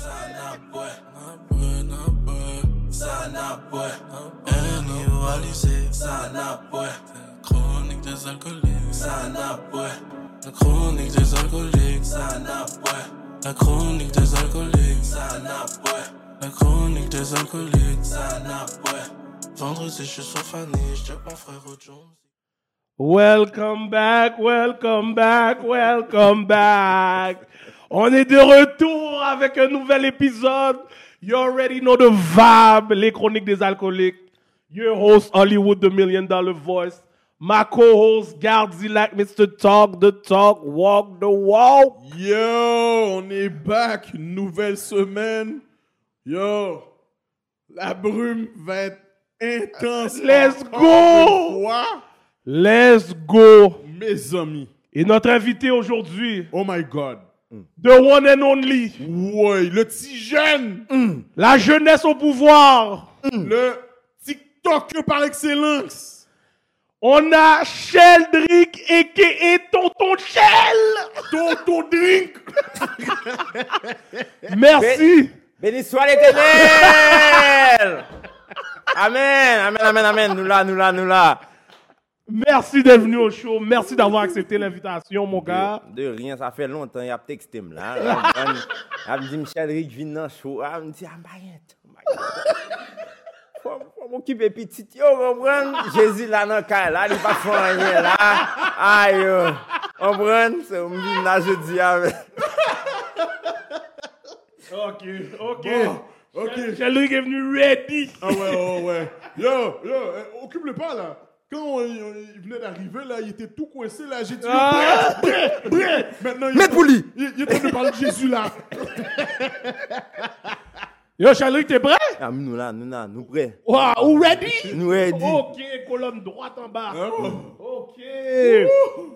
Sana boy, chronique des alcooliques. La chronique des alcooliques. Sana la chronique des alcooliques. Sana la chronique des alcooliques. Vendredi, je suis sur Fanny, je mon frère Jones. Welcome back, welcome back, welcome back. On est de retour avec un nouvel épisode. You already know the vibe, les chroniques des alcooliques. Your host Hollywood, the million dollar voice. My co-host Gardzilac, Mr. Talk the Talk, Walk the Walk. Yo, on est back, une nouvelle semaine. Yo, la brume va être intense. Let's go! Let's go. Mes amis, Et notre invité aujourd'hui, oh my god. The one and only, Ouais, le petit jeune, la jeunesse au pouvoir. le TikToker par excellence. On a Sheldrick et Tonton Shell. Tonton Drink. Merci. Béni soit l'éternel! Amen, amen, amen, amen. Nous là, nous là, nous là. Merci d'être venu au show. Merci d'avoir accepté l'invitation, mon gars. De, de rien, ça fait longtemps. Il y a texté là. Elle me dit Michel Rick, viens dans le show. Ah, Elle me dit Ah, bah, oh faut m'occuper petit. Yo, comprends Jésus là dans le cas là, il pas font rien là. Aïe, comprends C'est un vin là, je dis avec. Ok, ok. Bon, ok. Michel Rick est venu ready. Ah ouais, ouais, ouais. Yo, yo, eh, occupe-le pas là. Quand on- on- il venait d'arriver là, il était tout coincé là. J'ai dit, Ah. Maintenant, il, pour lui. il, il est en train de parler de Jésus là. Yo, Sheldrick, t'es prêt? Ah, nous là, nous là, nous prêts. Wow, ready? Nous ready. Ok, colonne droite en bas. Ah. Ok.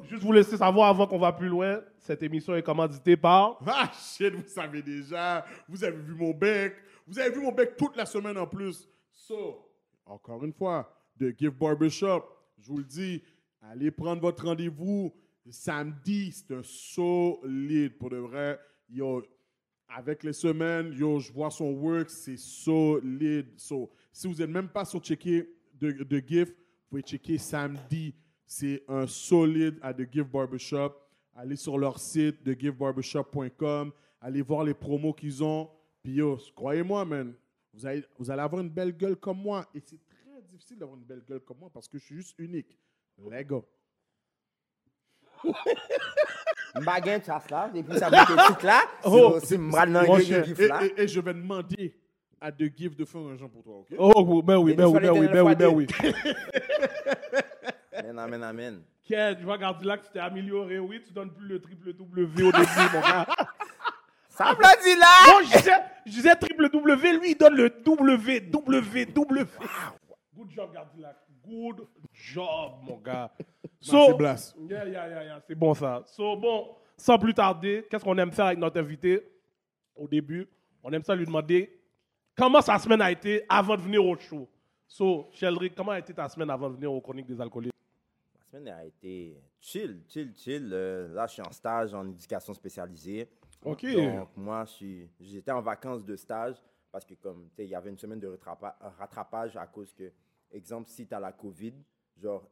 Juste vous laisser savoir avant qu'on va plus loin, cette émission est commanditée par... Ah shit, vous savez déjà. Vous avez vu mon bec. Vous avez vu mon bec toute la semaine en plus. So, encore une fois, The Gift Barbershop, je vous le dis, allez prendre votre rendez-vous samedi. C'est un solide pour de vrai. Yo, avec les semaines, yo, je vois son work, c'est solide. So, si vous n'êtes même pas sur checker The, The Gift, vous pouvez checker samedi. C'est un solide à The Gift Barbershop. Allez sur leur site, thegiftbarbershop.com. Allez voir les promos qu'ils ont. Puis croyez-moi, man, vous allez, vous allez avoir une belle gueule comme moi. Et c'est difficile d'avoir une belle gueule comme moi parce que je suis juste unique. Les gars. Baguette, ça là, et puis ça bouge tout là. Oh, C'est gif Et, là. et- je vais demander à The Gift de faire un genre pour toi, ok? Oh, ben oui, ben oui, ben oui, ben oui, ben oui. Amen, amen, amen. Ken, je vois Gardilac, tu t'es amélioré, oui, tu donnes plus le triple W au début, mon gars. Ça me dit là! Bon, je disais, je disais triple W, lui, il donne le W, W, W. Good job, Gardilac. Good job, mon gars. Merci, Blas. yeah, yeah, yeah, yeah, c'est bon ça. So, bon, sans plus tarder, qu'est-ce qu'on aime faire avec notre invité? Au début? On aime ça lui demander comment sa semaine a été avant de venir au show? So, Sheldrick, comment a été ta semaine avant de venir aux Chroniques des alcooliques? La semaine a été chill, chill, chill. Euh, là, je suis en stage en éducation spécialisée. OK. Donc, moi, j'étais en vacances de stage parce que, comme, tu sais, il y avait une semaine de rattrapa- rattrapage à cause que, exemple, si tu as la COVID, genre,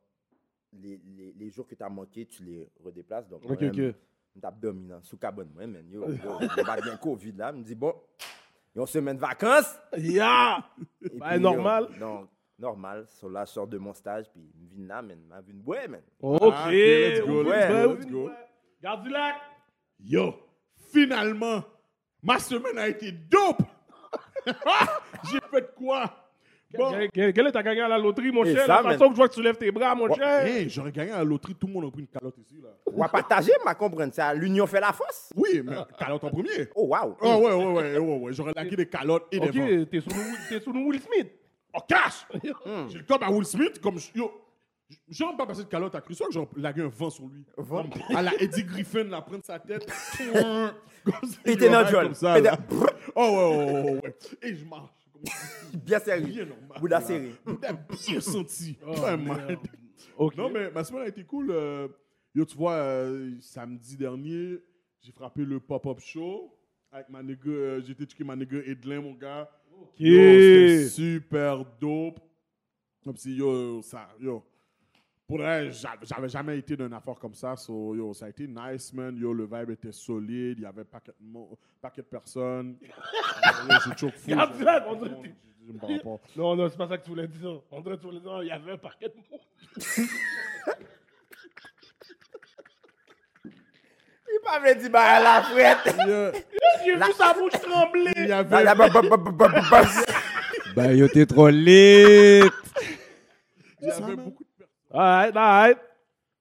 les, les, les jours que tu as manqué, tu les redéplaces. Donc, Ok, ok. m'abdominant, sous carbone, moi, man. Yo, yo, yo, bien Covid, là. Je me dis, bon, ils ont semaine de vacances. Yeah! Et Bah, puis, normal. yo, donc, normal. So, là, je sors de mon stage, puis je viens là, man. Je viens boire, man. OK. Ah, ok, let's go, oui, let's go, let's go. ouais. Yo, finalement, ma semaine a été dope. J'ai fait quoi? Bon, Quel, quel- quel est ta gagné à la loterie, mon Et cher? ça, La façon que je vois que tu lèves tes bras, mon cher. hey, j'aurais gagné à la loterie, tout le monde a pris une calotte ici, là. On va partager, ma comprendre ça. L'union fait la force. Oui, mais calotte en premier. Oh, wow. Oh, ouais, ouais, ouais, ouais, ouais. J'aurais laqué des calottes et des vents. OK, t'es sous, nous- t'es sous nous Will Smith. Oh, cash! J'ai le corps à Will Smith, comme je- yo. Genre pas passer de calotte à Crusoe, genre lagué un vent sur lui. Vent? À la Eddie Griffin, là, prendre sa tête. comme ça, il ça, Péter- là. Oh, ouais, ouais, ouais, ouais, ouais. Et je marche. Bien serré. Bouddha serré. Bouddha bien senti. Oh. Non, mais ma semaine a été cool. euh, yo, tu vois, euh, samedi dernier, j'ai frappé le pop-up show avec ma nigga, euh, j'ai été checker ma nigga Edlin, mon gars. Ok. C'était super dope. Comme si, yo, ça, yo. Pour j'avais jamais été d'une affaire comme ça. So, yo, ça a été nice, man. Yo, le vibe était solide. Il y avait paquet de, paquet de personnes. j'ai choke fou. Non, non, c'est pas ça que tu voulais dire. On dirait tu voulais dire, il y avait un paquet de monde. Il m'a fait dire, bah, à la frette. Yo, J'ai vu sa bouche trembler. Il y Bah, avait. bah, bah, bah, bah, yo, t'es trop lit. Il y avait beaucoup de personnes. Alright, alright.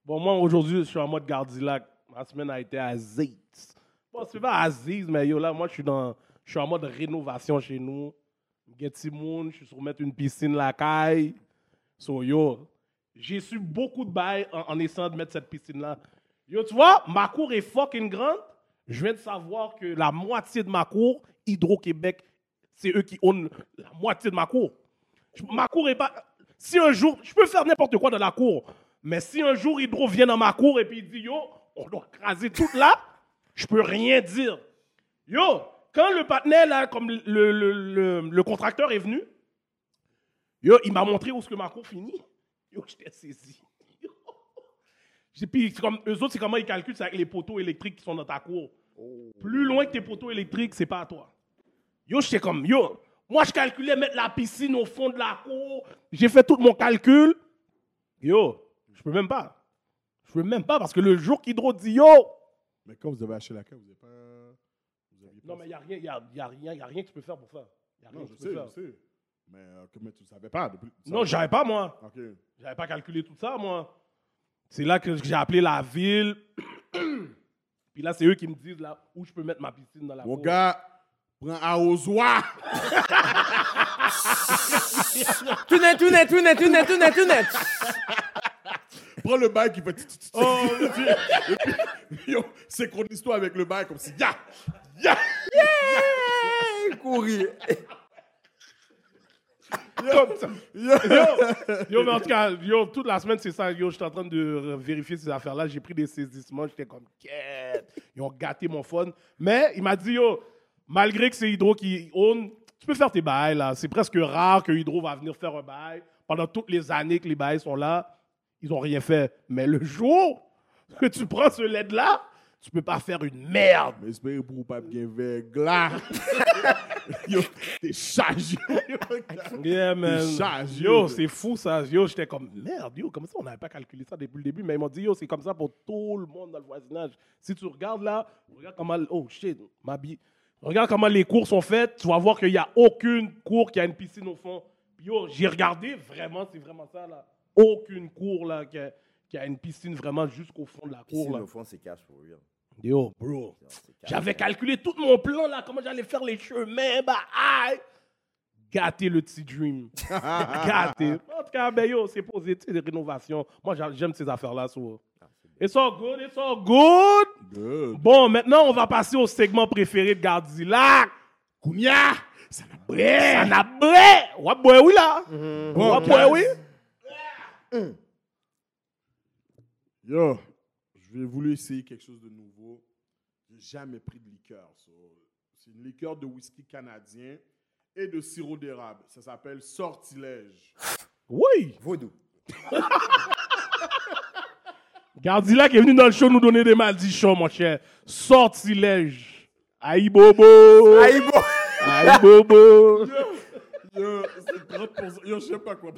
Bon, moi, aujourd'hui, je suis en mode Gardilac. Ma semaine a été Aziz. Bon, c'est pas Aziz, mais yo, là, moi, je suis dans. Je suis en mode rénovation chez nous. Get Moon, je suis sur mettre une piscine la caille. So, yo, j'ai su beaucoup de bails en, essayant de mettre cette piscine-là. Yo, tu vois, ma cour est fucking grande. Je viens de savoir que la moitié de ma cour, Hydro-Québec, c'est eux qui ownent la moitié de ma cour. Ma cour est pas. Si un jour, je peux faire n'importe quoi dans la cour, mais si un jour Hydro vient dans ma cour et puis il dit yo, on doit craser tout là, je peux rien dire. Yo, quand le partenaire là, comme le, le, le, le contracteur est venu, yo, il m'a montré où est-ce que ma cour finit. Yo, j'étais saisi. Yo. J'ai- Puis c'est comme, eux autres, c'est comment ils calculent, c'est avec les poteaux électriques qui sont dans ta cour. Plus loin que tes poteaux électriques, c'est pas à toi. Yo, j'étais comme, yo, moi je calculais mettre la piscine au fond de la cour. J'ai fait tout mon calcul. Yo, je peux même pas. Je peux même pas parce que le jour qu'Hydro dit yo. Mais quand vous avez acheté la cave, vous n'avez pas. Vous Non, mais il n'y a, rien- y a, y a, rien- y a rien que tu peux faire pour ça. Y a rien Non, que je tu peux sais, faire. je sais. Mais, euh, mais tu ne savais pas. Depuis, tu Non, savais j'avais pas, moi. Ok. J'avais pas calculé tout ça, moi. C'est là que j'ai appelé la ville. Puis là, c'est eux qui me disent là où je peux mettre ma piscine dans la Mon cour. gars, prends arrosoir. Tout net, tout net, tout net, tout net, tout net, tout net. Prends le bail qui tut, Oh, et puis, et puis, yo, synchronise-toi avec le bail comme si. Ya! Ya! Hey, courir. ça. Ya! Yo, mais en tout cas, yo, toute la semaine, c'est ça. Yo, j'étais en train de vérifier ces affaires-là. J'ai pris des saisissements. J'étais comme, quête. Ils ont gâté mon phone. Mais il m'a dit, yo, malgré que c'est Hydro qui own, tu peux faire tes bails, là. C'est presque rare que Hydro va venir faire un bail. Pendant toutes les années que les bails sont là, ils n'ont rien fait. Mais le jour que tu prends ce LED-là, tu peux pas faire une merde. Mais espérez pour pas bien verglas. Yo, t'es chargé. Yeah, man. Il charge, Yo, c'est fou ça. Yo, j'étais comme merde, yo, comme ça, on n'avait pas calculé ça depuis le début? Mais ils m'ont dit, yo, c'est comme ça pour tout le monde dans le voisinage. Si tu regardes là, regarde comment. Oh shit, ma bille. Regarde comment les cours sont faites. Tu vas voir qu'il n'y a aucune cour qui a une piscine au fond. Puis yo, j'ai regardé, vraiment, c'est vraiment ça là. Aucune cour là qui a, qui a une piscine vraiment jusqu'au fond de la cour Piscine là. au fond, c'est cash pour real. Yo, bro. J'avais calculé tout mon plan là, comment j'allais faire les chemins, bah aïe! Gâter le petit dream. Gâter. En tout cas, ben yo, c'est posé, des rénovations. Moi, j'a- j'aime ces affaires-là. So. It's all good, it's all good. Good. Bon, maintenant, on va passer au segment préféré de Gardilac. Kounia! Ça n'a bré! Ça n'a bré! Ouais, boy, oui, là! Bon, Ouais, boy, oui! Yo, je vais voulu essayer quelque chose de nouveau. J'ai jamais pris de liqueur. so, C'est une liqueur de whisky canadien et de sirop d'érable. Ça s'appelle Sortilège. Oui! Vaudou. Gardilac est venu dans le show nous donner des malditions, mon cher. Sortilège. Aïe, bobo! Aïe, bon. Aïe, bobo! Yo, c'est 30%. Yo, je sais pas quoi.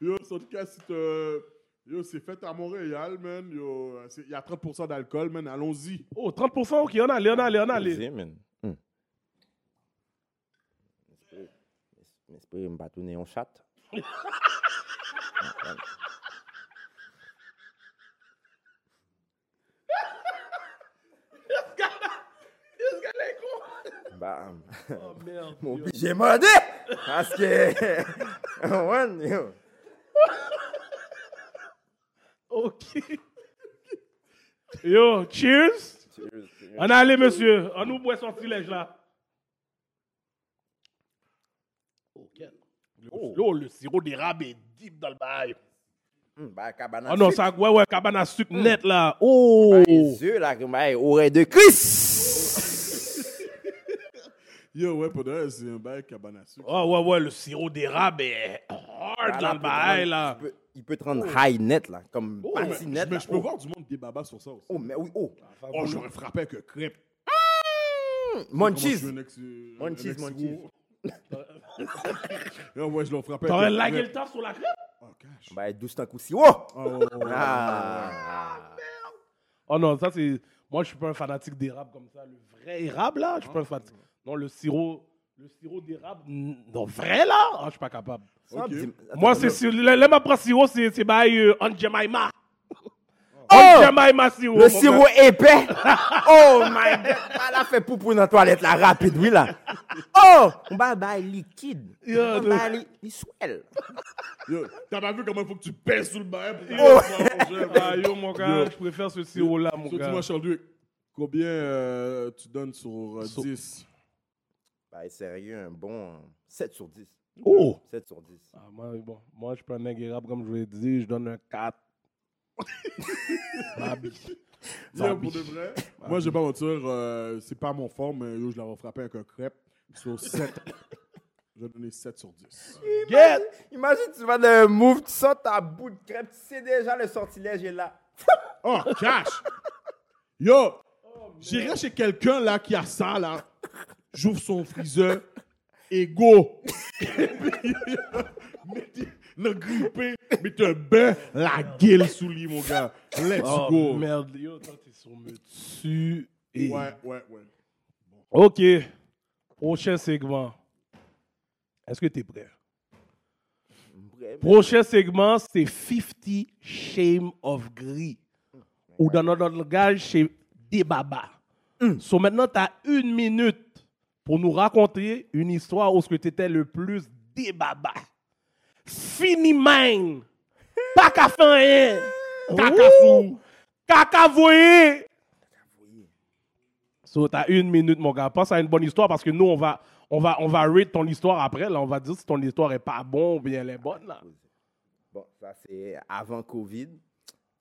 Yo, en tout cas, c'est euh, yo, c'est fait à Montréal, man. Yo, il y a 30% d'alcool, man. Allons-y. Oh, 30%, ok, on allait, on allait, on allait. Vas-y, man. Hmm. J'espère- me tourner en chat. Bam. Oh, merde. Mon yo. J'ai mordé! Parce que. Ouais, yo. Ok. Yo, cheers! Cheers, cheers. On allait, monsieur. On nous boit sortilège, là. Ok. Oh, le sirop d'érable est deep dans le bail. Hum, bah, cabane à Oh non, sucre. ça, ouais, ouais, cabane à sucre net là. Oh! Bah, les yeux, là, comme, bah, oreille de Chris. Yo, ouais, pour de vrai, c'est un bail cabane à sucre. Oh, ouais, ouais, le sirop d'érable est hard dans le bail là. Il peut, il peut te rendre high net, là, comme Oh, mais, net. mais là. je peux voir du monde débaba sur ça aussi. Oh, mais oui, oh. Oh, j'aurais frappé avec un crêpe. Munchies. Un un Munchies, munchies. Yo, ouais, je l'aurais frappé T'aurais un lagué le temps sur la crêpe? Oh, cash. Bah, douce tant coup si. Oh! Oh, oh, oh, oh. Ah. Oh non, ça c'est. Moi, je suis pas un fanatique d'érable comme ça. Le vrai érable là, je suis pas un fanatique. Non, le sirop. Le sirop d'érable. Non, vrai là? Ah, je suis pas capable. Ça, Ok. dis- Moi, c'est. si- Le le sirop, c'est c'est bail euh, en Jemima. Oh! En Jemima sirop. Le mon sirop épais. oh my god. Elle a fait poupou dans la toilette, là, rapide, oui, là. Oh! On va bah, liquide. Yeah, On va li- li swell. Yo, t'as pas vu comment il faut que tu pèses sur le bail pour Oh. Ah, yo, mon gars, Yo. je préfère ce sirop là, mon So, gars. dis-moi, Charles-Duc, combien euh, tu donnes sur euh, Sur- 10? Bah, sérieux, un bon 7 sur 10. Oh! 7 sur 10. Ah, moi, bon, moi, je prends un érable, comme je vous l'ai dit, je donne un 4. Babi. Yo, pour de vrai, moi, je vais pas mentir, euh, c'est pas mon fort, mais yo, je l'aurais frappé avec un crêpe sur 7. je vais donner 7 sur 10. Get! Imagine, tu vas dans un move, tu sors ta bout de crêpe, tu sais déjà le sortilège est là. Oh, cash! Yo, j'irai chez quelqu'un là qui a ça là. J'ouvre son freezer et go! Mettez le grippé, mettez un bain, la gueule sous lui, mon gars. Let's Oh, go! merde, yo, toi, t'es sur me dessus. Et... Ouais, ouais, ouais. Ok. Prochain segment. Est-ce que t'es prêt? Prochain segment, c'est 50 Shame of Gris. Ou dans notre langage, c'est Débaba. So maintenant, tu as une minute pour nous raconter une histoire où tu étais le plus débaba. Fini mine. Pas qu'à faire rien. Caca sous. Caca voyer. So, t'as une minute, mon gars. Pense à une bonne histoire parce que nous, on va, on va, on va rate ton histoire après. Là, on va dire si ton histoire est pas bonne ou bien elle est bonne. Là. Bon, ça c'est avant Covid.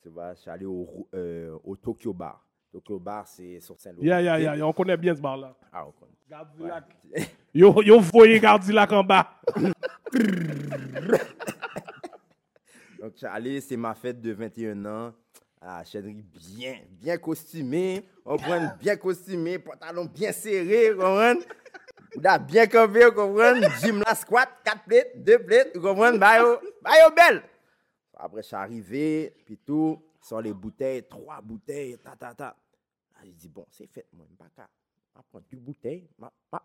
Tu vois, je suis allé au, euh, au Tokyo Bar. Tokyo Bar, c'est sur Saint-Louis. Yeah, yeah, yeah, yeah. On connaît bien ce bar-là. Ah, on connaît. Gardilac. Yo, yo voye Gardilac en bas. Donc, Charlie, c'est ma fête de 21 ans. Ah, Chédric, bien, bien costumé. On prend bien costumé, pantalon bien serré, on Da bien campé, on comprend. Gym la squat, 4 plates, 2 plates, on comprend. Bayo, bayo belle. Après, je suis arrivé, puis tout, sans les bouteilles, trois bouteilles, ta ta ta. Ah, j'ai dit, bon, c'est fait, moi, pas ne pas prendre ma, ma,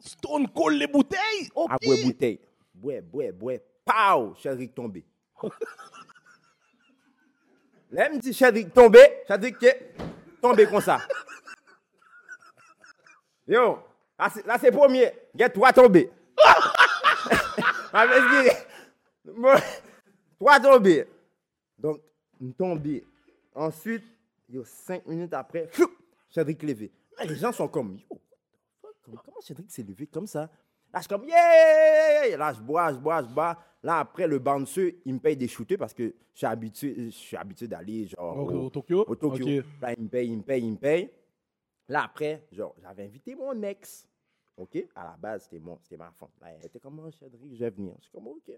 Stone Cold les bouteilles. Ok. à boire bouteille. Boire, boire, boire. Pow! Chédrick tombé. Là, me dit Chédrick tombé. Que tombé comme ça. Yo, là c'est- premier. Il y a trois tombés. Ah, Trois tombés. Donc, tombé. Ensuite, yo, cinq minutes après, Cédric levé. Là, les gens sont comme, yo, comment, comment Cédric s'est levé comme ça? Là, je suis comme, yeah! Là, je bois, je bois, je bois. Là, après, le bouncer, il me paye des shooters parce que je suis habitué, je suis habitué d'aller, genre, Au- au, au Tokyo? au Tokyo. Ok. Là, il me paye, il me paye, il me paye. Là, après, genre, j'avais invité mon ex. OK? À la base, c'était mon, c'était ma femme. Là, elle était comme, oh, Cédric, je vais venir. Je suis comme, OK.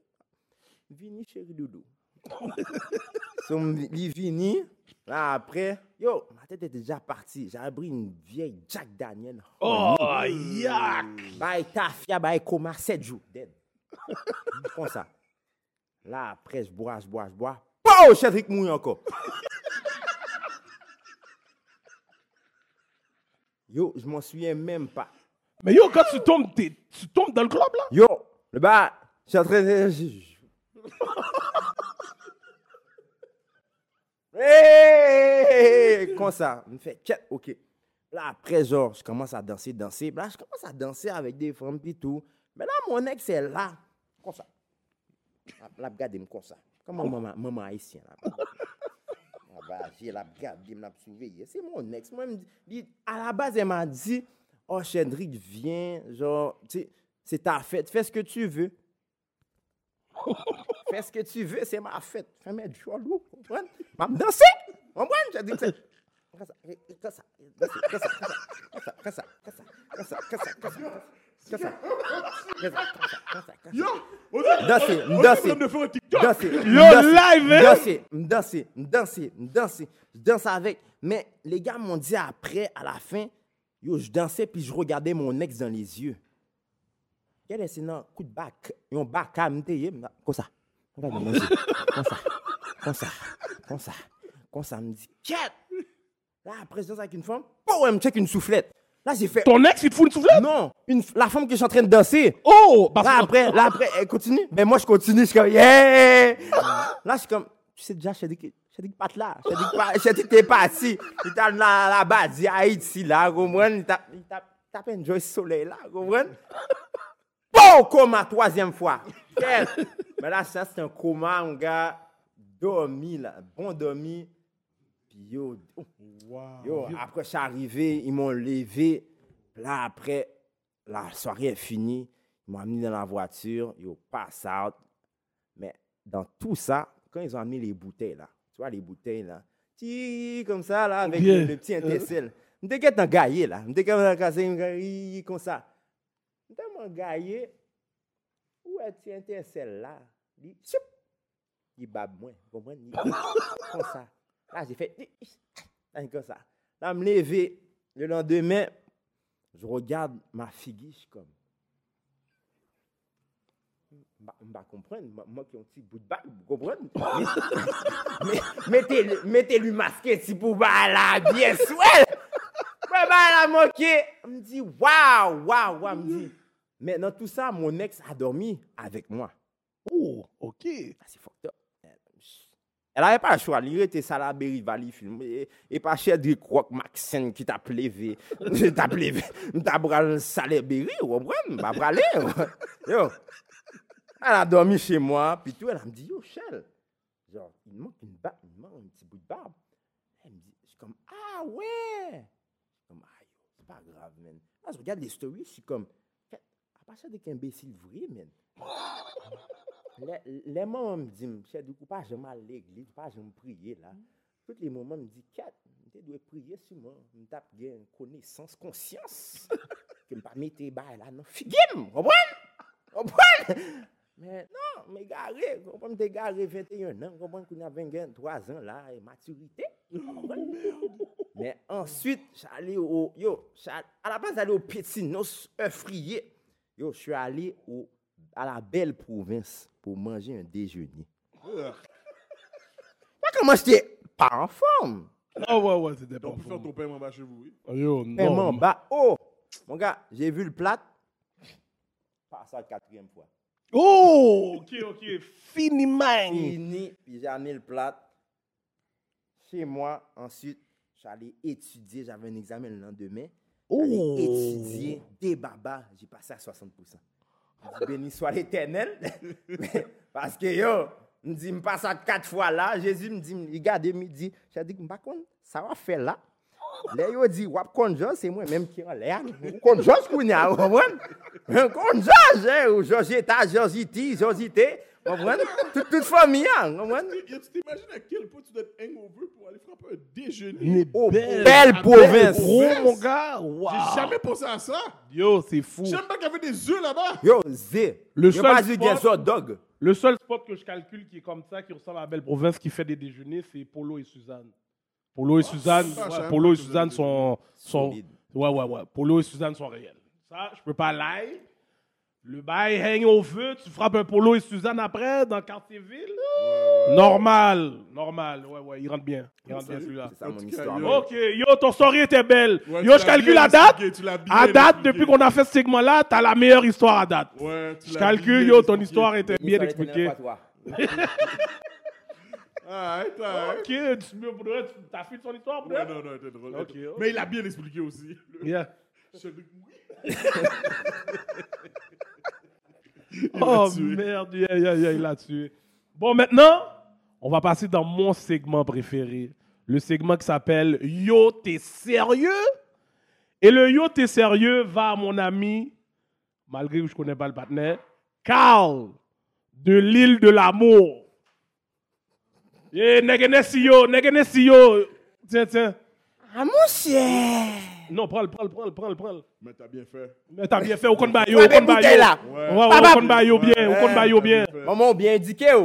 Vini, chéri doudou. so, il vini. Là, après, yo, ma tête était déjà partie. J'avais pris une vieille Jack Daniel. Oh, yak! Bah, tafia, bah, coma 7 jours. Dead. Comme ça. Là, après, je bois, je bois, je bois. Pow! Cédric mouille encore. Yo, je m'en souviens même pas. Mais yo, quand tu tombes, tu tombes dans le club, là? Yo, le bas, je suis en train de. je- Hey! Comme ça, il me fait check, ok. Là, après, genre, je commence à danser, danser. Là, je commence à danser avec des femmes et tout. Mais là, mon ex est là. Comme ça? Là, regardez-moi comme ça. Comme maman, maman haïtienne. Là. J'ai la regardé, m'a surveillé. C'est mon ex. Moi, me dit, à la base, elle m'a dit, oh, Chédric, viens, genre, tu sais, c'est ta fête, fais ce que tu veux. Fais ce que tu veux, c'est ma fête. Fais-moi du cholou, comprends? Va me danser, comprends? Je dis que Yo, danser, danser, danser, yo live, danser, danser, danser, danser, je danse avec. Mais les gars m'ont dit après, à la fin, yo, je dansais puis je regardais mon ex dans les yeux. Quel est coup de bac, bac à ça. Mes yeux. Comme ça. Comme ça. Comme ça. Comme ça. Me dit, quête! Là, après, je danse avec une femme. Oh, elle me check une soufflette. Là, j'ai fait. Ton ex, il te fout une soufflette? Non, une, la femme que je suis en train de danser. Oh! Parce Là que- après, là après, elle continue. Mais moi, je continue. Je suis comme, yeah! Là, je suis comme, tu sais déjà, je t'ai dit que, je que pas là. Je que pas- t'es parti. Il t'a là, là-bas, dit Haïti, là, comprends? Il t'a, il t'a, enjoy soleil, là, comprends? Bon, coma, troisième fois. Mais là, ça, c'est un coma, mon gars, dormi, là, bon dormi. Puis yo, oh, Yo, après, je suis arrivé, ils m'ont levé. Là, après, la soirée est finie. Ils m'ont amené dans la voiture. Yo, pass out. Mais dans tout ça, quand ils ont amené les bouteilles, là, tu vois, les bouteilles, là, ti, comme ça, là, avec le, le petit intercelle. Je me un gaillé, là. Je me un un gaillé, comme ça angaye, ou eti ente sel la, li, soup, li bab mwen, kompwen, li, kon sa. La, jè fè, li, an kon sa. Le lendemain, je regarde ma figuiche comme. Je comprends moi qui ai un petit bout de Mettez-lui masqué si pour la bien souhait. Je me dis, waouh, waouh, waouh, me mais dans tout ça, mon ex a dormi avec moi. Oh, OK. Ah, c'est fucked up. Elle n'avait pas le choix. Il était Salaberry Valley film. Et, et pas cher de Croc Maxine qui t'a plévé. t'a plévé. T'a bral Salaberry, vous comprenez? M'a bralé. Yo. Elle a dormi chez moi. Puis tout, elle me dit, yo, Shell. Genre, il me manque une barbe. Il manque un petit bout de barbe. Elle me dit, je suis comme, ah ouais. Je suis comme, ah c'est pas grave, man. Là, je regarde les stories, je suis comme, chèdou ki imbesil vre men. Le mouman m di m, chèdou kou pa jèm al l'eglise, pa jèm priye la. Tout le mouman m di, kat, m te dwe priye souman, m tap gen konesans, konsyans, ke m pa mette bay la nan figim, obwen, obwen. Men, nan, m e gare, kompon m te gare 21 an, kompon kou na ven gen 3 an la, e maturite, obwen. Men, answit, chale yo, yo, chale, a la pan chale yo peti nos, e friye, Yo, je suis allé au, à la belle province pour manger un déjeuner. Moi, comment j'étais pas en forme? Ah ouais, ouais, c'était pas Donc, pour faire ton paiement bas chez vous, oui. fou. Yo, Paiement non. bas. Oh, mon gars, j'ai vu le plat. Pas ça, quatrième fois. Oh, OK, OK. Fini, man. Fini, puis j'ai amené le plat chez moi. Ensuite, j'allais étudier. J'avais un examen le lendemain. Oh. étudier des babas, j'ai passé à 60%. Béni soit l'éternel. Parce que yo, me dit, me passe à quatre fois là. Jésus me dit, regardez, me dit, j'ai dit, me ça va faire là. Là, yo dit, wap conjo, c'est moi-même qui en l'air. Conjo, ce qu'on a, vous comprenez? Conjo, Georges, eh, Georges, Georges, Georges, Comprenez? Toute, toute famille, hein, tu t'imagines à quel point tu dois être hangover pour aller frapper un déjeuner? Une Oh, belle, belle province. Gros, mon gars. Wow. J'ai jamais pensé à ça. Yo, c'est fou. Même pas qu'il y avait des œufs là-bas. Yo, zé. Le seul pas spot- sûr, dog. Le seul spot que je calcule qui est comme ça, qui ressemble à la Belle Province, qui fait des déjeuners, c'est Polo et Suzanne. Polo et Suzanne, ça, ouais, savais Polo et Suzanne sont, sont, Solide. ouais, ouais, ouais. Polo et Suzanne sont réels. Ça, je peux pas lie. Le bail hangover, tu frappes un Polo et Suzanne après dans Quartier-Ville. Normal, normal. Ouais, ouais, il rentre bien. Il rentre bien celui-là. C'est ça mon histoire. Ok, yo, ton story était belle. Ouais, yo, je calcule à date. expliqué, tu l'as bien À date, depuis qu'on a fait ce segment-là, t'as la meilleure histoire à date. Ouais, tu Je l'as calcule, bien yo, ton expliqué. histoire était bien expliquée. Arrête, arrête. Ok, tu t'as fait son histoire, pour de Ouais, non, non, t'es drôle. Mais il a bien expliqué aussi. Yeah. Je. Oh merde, yeah, yeah, yeah, il l'a tué. Bon, maintenant, on va passer dans mon segment préféré. Le segment qui s'appelle Yo, t'es sérieux? Et le Yo, t'es sérieux va à mon ami, malgré que je connais pas le partenaire, Carl de l'île de l'amour. Eh, Negenesi yo, yo. Tiens, tiens. Ah, mon cher! Non, prends-le, prends-le, prends-le, prends-le, prends-le. Mais t'as bien fait. Mais t'as bien fait, au compte ba yo, Ouais, au compte mais ba bouteille yo. là. Ouais. Ouais, ouais, Papa. au compte ba yo bien, au compte ba yo bien. Maman, bien indiqué.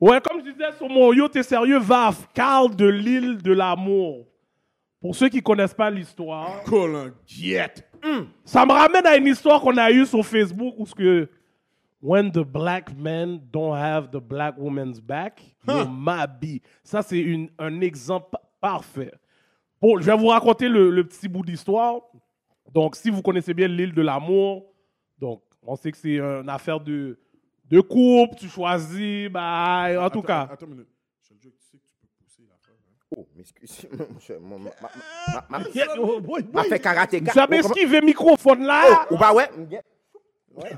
Ouais, comme je disais sur mon yo, t'es sérieux, Vaf, Carl de l'île de l'amour. Pour ceux qui connaissent pas l'histoire, Colin Guette. ça me ramène à une histoire qu'on a eue sur Facebook où ce que When the black men don't have the black woman's back, yo, mabi. Ça, c'est un exemple pa- parfait. Bon, je vais vous raconter le, le petit bout d'histoire. Donc, si vous connaissez bien l'île de l'amour, donc, on sait que c'est une affaire de, de couple, tu choisis, bah, en tout Attends, cas. Attends une minute. Je te jure que tu sais que tu peux pousser l'affaire. hein? Oh, m'excuse. Monsieur, ma- ma- ma- ma- ma- Yeah, oh, fait. Vous avez Oh, comment- esquivé le microphone là? Ou pas, ouais?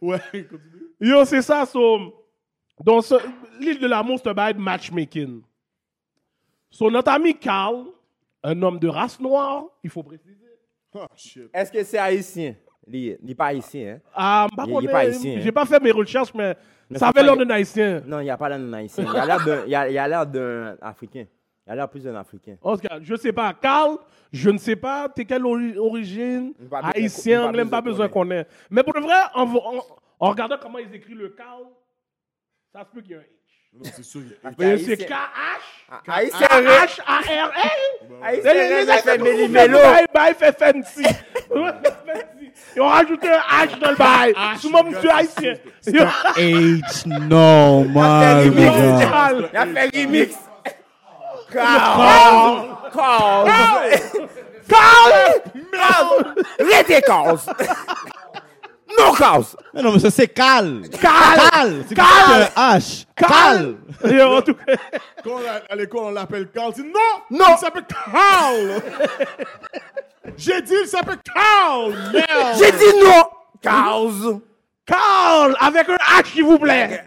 Ouais, continue. Yo, c'est ça, so, dans ce- l'île de l'amour, c'est un bail de matchmaking. So, notre ami Carl, un homme de race noire, il faut préciser. Shit. Est-ce que c'est haïtien? Il n'est pas haïtien, hein? Ah, par contre, est pas haïtien, J'ai hein. pas fait mes recherches, mais, Mais ça avait l'air d'un haïtien. Non, il n'y a pas l'air d'un haïtien. Il a l'air d'un- africain. Il a l'air plus d'un africain. Tout cas, je sais pas. Carl, je ne sais pas, t'es quelle ori- origine? Haïtien, anglais, pas besoin qu'on ait. Mais pour de vrai, en, en- en regardant comment ils écrivent le Carl, ça se peut qu'il y ait un H. Non, c'est sûr. il y a- Parce Mais qu'haïtien- c'est K-H, Ah, ré- ça fait méli-mélo. Bye bye fait fancy. Ils ont rajouté un H dans le bail. Tout le monde haïtien. H gars. Carl. Il a fait remix. Carl. Carl. Carl. Carl. Carl. Non Carl. Mais non, mais ça, c'est Cal. Carl. Cal. C'est Cal. un H. Cal. Yo, en tout cas. Quand on a- à l'école, on l'appelle Carl. Il dit non! Non. Il s'appelle Carl! J'ai dit, il s'appelle Carl! Merde! J'ai dit non. Carl. Carl, avec un H, s'il vous plaît.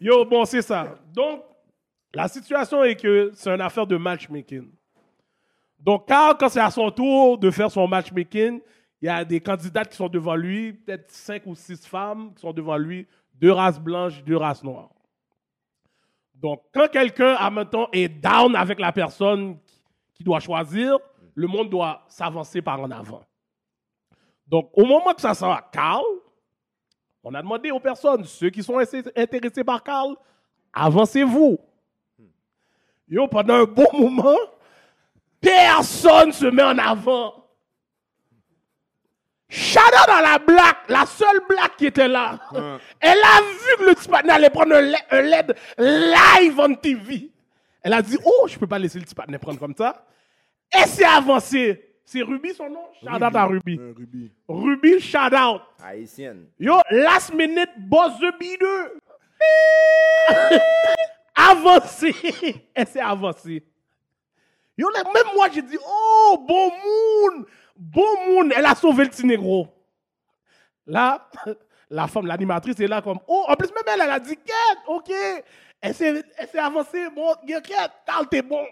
Yo, bon, c'est ça. Donc, la situation est que c'est une affaire de matchmaking. Donc, Carl, quand c'est à son tour de faire son matchmaking, il y a des candidates qui sont devant lui, peut-être cinq ou six femmes qui sont devant lui, deux races blanches, deux races noires. Donc, quand quelqu'un, à maintenant, est down avec la personne qui doit choisir, le monde doit s'avancer par en avant. Donc, au moment que ça sera Carl, on a demandé aux personnes, ceux qui sont intéressés par Carl, avancez-vous. Yo, pendant un bon moment, personne se met en avant. Shadow dans la black, la seule black qui était là, elle a vu que le petit partenaire allait prendre un le- un LED live on TV. Elle a dit, oh, je peux pas laisser le petit partenaire prendre comme ça. Et c'est avancé. C'est Ruby son nom? Shout out à Ruby. Un rubis. Ruby, shout out. Haïtienne. Yo, last minute, boss the beater. avancé. Et c'est avancé. Même moi, j'ai dit, oh, bon moon. Bon moon. Elle a sauvé le petit négro. Là, la femme, l'animatrice est là comme, oh, en plus, même elle, elle a dit, quête, ok. Elle s'est avancée, bon, quête, t'es bon.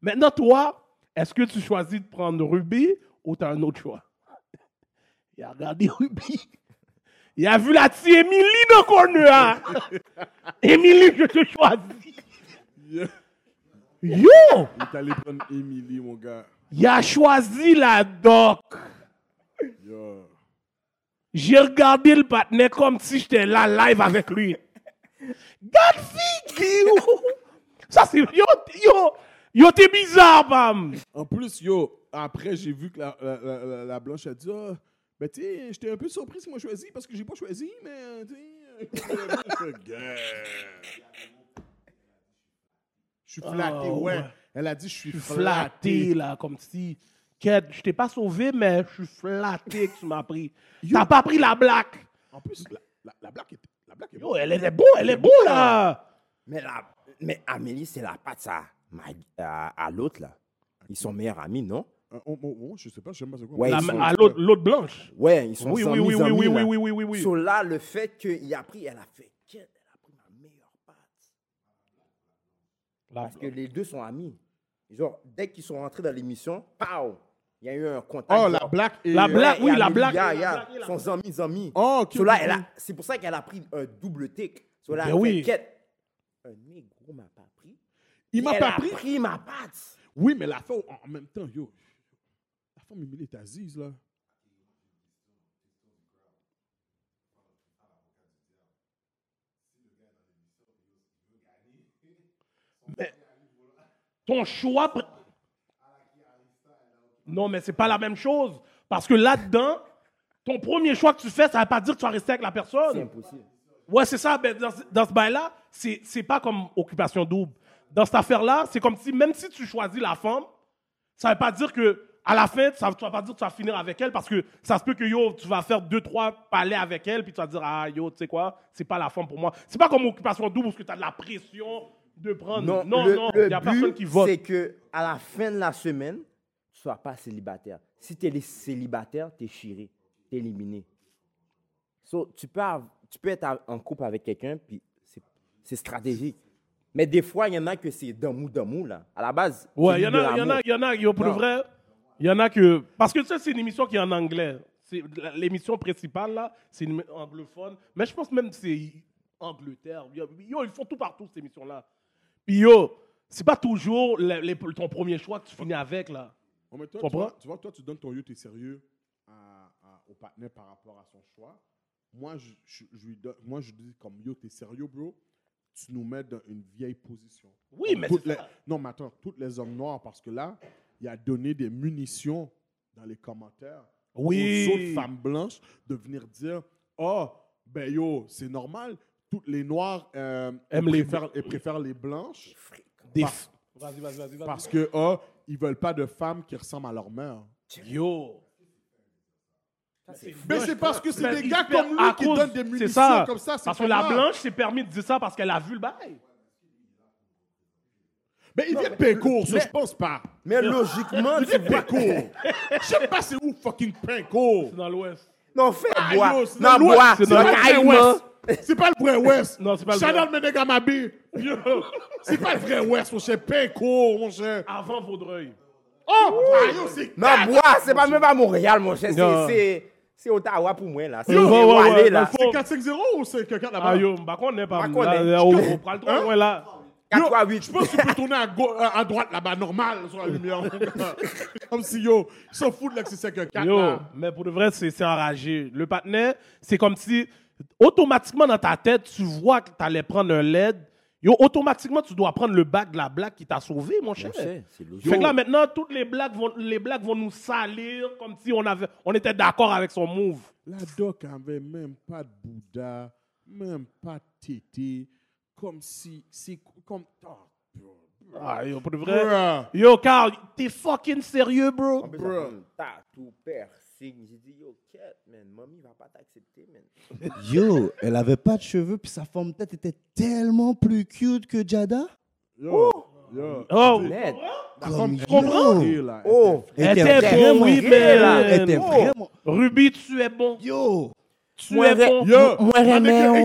Maintenant, toi, est-ce que tu choisis de prendre Ruby ou tu as un autre choix? Il a regardé Ruby. Il a vu la petite Émilie dans le corner. hein. Émilie, je te choisis. Yo! Il est allé prendre Emily, mon gars. Il a choisi la doc. Yo. J'ai regardé le partenaire comme si j'étais là live avec lui. Gadfi, yo! Ça c'est. Yo, yo! Yo, t'es bizarre, Pam! En plus, yo, après, j'ai vu que la, la, la- la- la blanche a dit Ah, ben, tu sais, j'étais un peu surpris si moi choisi parce que j'ai pas choisi, mais, tu sais. Gars. Je suis flatté, Ah, ouais. ouais. Elle a dit Je suis flatté. flatté, là, comme si. Ked, je t'ai pas sauvé, mais je suis flatté que tu m'as pris. T'as pas pris la black. En plus, la, la, la blague est, la blague est Yo, bonne. elle est bon, elle est bon, là. Mais, la, mais Amélie, c'est la patte ça, à, à l'autre, là. Ils sont meilleurs amis, non? Euh, oh, oh, oh, je sais pas, je sais pas c'est quoi. Ouais, La- ils sont- à l'autre l'autre blanche. Ouais, ils sont Oui, oui, amis, oui, oui, amis, oui, oui, là. oui, oui, oui, oui, oui. So là, le fait qu'il a pris, elle a fait, Quelle- elle a pris ma meilleure patte. Parce que les deux sont amis. Genre, dès qu'ils sont rentrés dans l'émission, pow, Il y a eu un contact. Oh, la et... La black, Ouais, oui, la la- Son ami, ami. Oh, c'est pour ça qu'elle a pris un double tic. Là, Ben elle oui. Un négro m'a pas pris. Il m'a pas a pris. pris ma patte. Oui, mais la femme, en même temps, yo. La femme, il est Aziz, là. Ton choix. Non, mais c'est pas la même chose. Parce que là-dedans, ton premier choix que tu fais, ça veut pas dire que tu vas rester avec la C'est personne. impossible. Ouais, c'est ça. Ben, dans, ce- dans ce bail-là, c'est c'est pas comme occupation double. Dans cette affaire-là, c'est comme si, même si tu choisis la femme, ça veut pas dire que à la fin, ça, tu vas pas dire que tu vas finir avec elle parce que ça se peut que yo, tu vas faire deux, trois palais avec elle, puis tu vas dire, ah yo, tu sais quoi, c'est pas la femme pour moi. C'est pas comme occupation double où tu as de la pression de prendre. Non, non, le, non, il y a but, personne qui vote. c'est que à la fin de la semaine, tu sois pas célibataire. Si tu es célibataire, tu es chiré, tu es éliminé. So, tu, peux tu peux être en couple avec quelqu'un, puis c'est- c'est stratégique. Mais des fois, il y en a que c'est d'un mou, d'un mou, là. À la base, Ouais, il y en a, il y en a, il y en a, yo, pour vrai, il y en a que. Parce que ça, c'est une émission qui est en anglais. L'émission principale, là, c'est une anglophone. Mais je pense même que c'est Angleterre. Yo, ils font tout partout, cette émission-là. Puis yo, c'est pas toujours le- ton premier choix que tu finis avec, là. Oh, mais toi, Tu vois, tu vois, toi, tu donnes ton yo, t'es sérieux à- à- au partenaire par rapport à son choix. Moi, je, je- je lui donne, moi, je dis comme yo, t'es sérieux, bro? Tu nous mets dans une vieille position. Oui, Comme mais toutes c'est les- ça. Non, mais attends, toutes les hommes noirs, parce que là, il a donné des munitions dans les commentaires Oui. aux autres femmes blanches de venir dire Oh, ben yo, c'est normal. Toutes les noirs euh, Aiment les préfèrent, elles préfèrent les blanches Des Par- f- Vas-y, vas-y, vas-y. vas-y. parce que oh, ils veulent pas de femmes qui ressemblent à leur mère. Yo. Mais c'est parce que c'est des il gars comme à lui qui cause- donnent des c'est munitions ça. comme ça. c'est Parce que pas la grave. blanche s'est permis de dire ça parce qu'elle a vu le bail. Mais il vient de Pincourt, ça, je pense pas. Mais logiquement, Il tu vient de vois. Pincourt. Je sais pas c'est où fucking Pincourt. C'est dans l'Ouest. Non, fais Ah, bois. yo, c'est Non, dans l'Ouest, bois. c'est dans le C'est pas le vrai Ouest. Non, c'est pas le Shout vrai. out Menegamabi. Yo, C'est pas le vrai Ouest, mon cher. Pincourt, mon cher. Avant Vaudreuil. Oh, ah, yo, c'est Non, bois, c'est pas même à Montréal, mon cher. c'est- Ottawa pour moi, là. C'est aller, là. C'est 4-5-0 ou c'est quelqu'un là-bas? Ah yo, bah qu'on est pas. Bah, On prend le Hein? temps, ouais, là. 4 Yo, à 8. Je pense que tu peux tourner à, gau- à- droite là-bas, normal, sur la lumière. Comme si, yo, ils s'en foutent là que c'est 5 4 Yo, là. mais pour de vrai, c'est c'est enragé. Le partenaire, c'est comme si automatiquement dans ta tête, tu vois que tu allais prendre un LED. Yo, automatiquement, tu dois prendre le bac de la blague qui t'a sauvé, mon cher. c'est logique. Fait que là, maintenant, toutes les blagues vont, les blagues vont nous salir comme si on, avait, on était d'accord avec son move. La doc avait même pas de Bouddha, même pas de tété, comme si, c'est comme... Oh, bro, bro. Ah, yo, pour de vrai. Bruh. Yo, Carl, t'es fucking sérieux, bro? Bro. prend tatou, piercing. J'ai dit. Mamie va pas t'accepter, man. Yo, elle avait pas de cheveux, puis sa forme de tête était tellement plus cute que Jada. Yo, yo. Oh, Net. Yo. comprends? elle Oh, Elle était était vraiment bon, oui, mais. là. Elle était Oh. vraiment. Ruby, tu es bon. Yo! Tu Moi, es bon. Yo, Moi,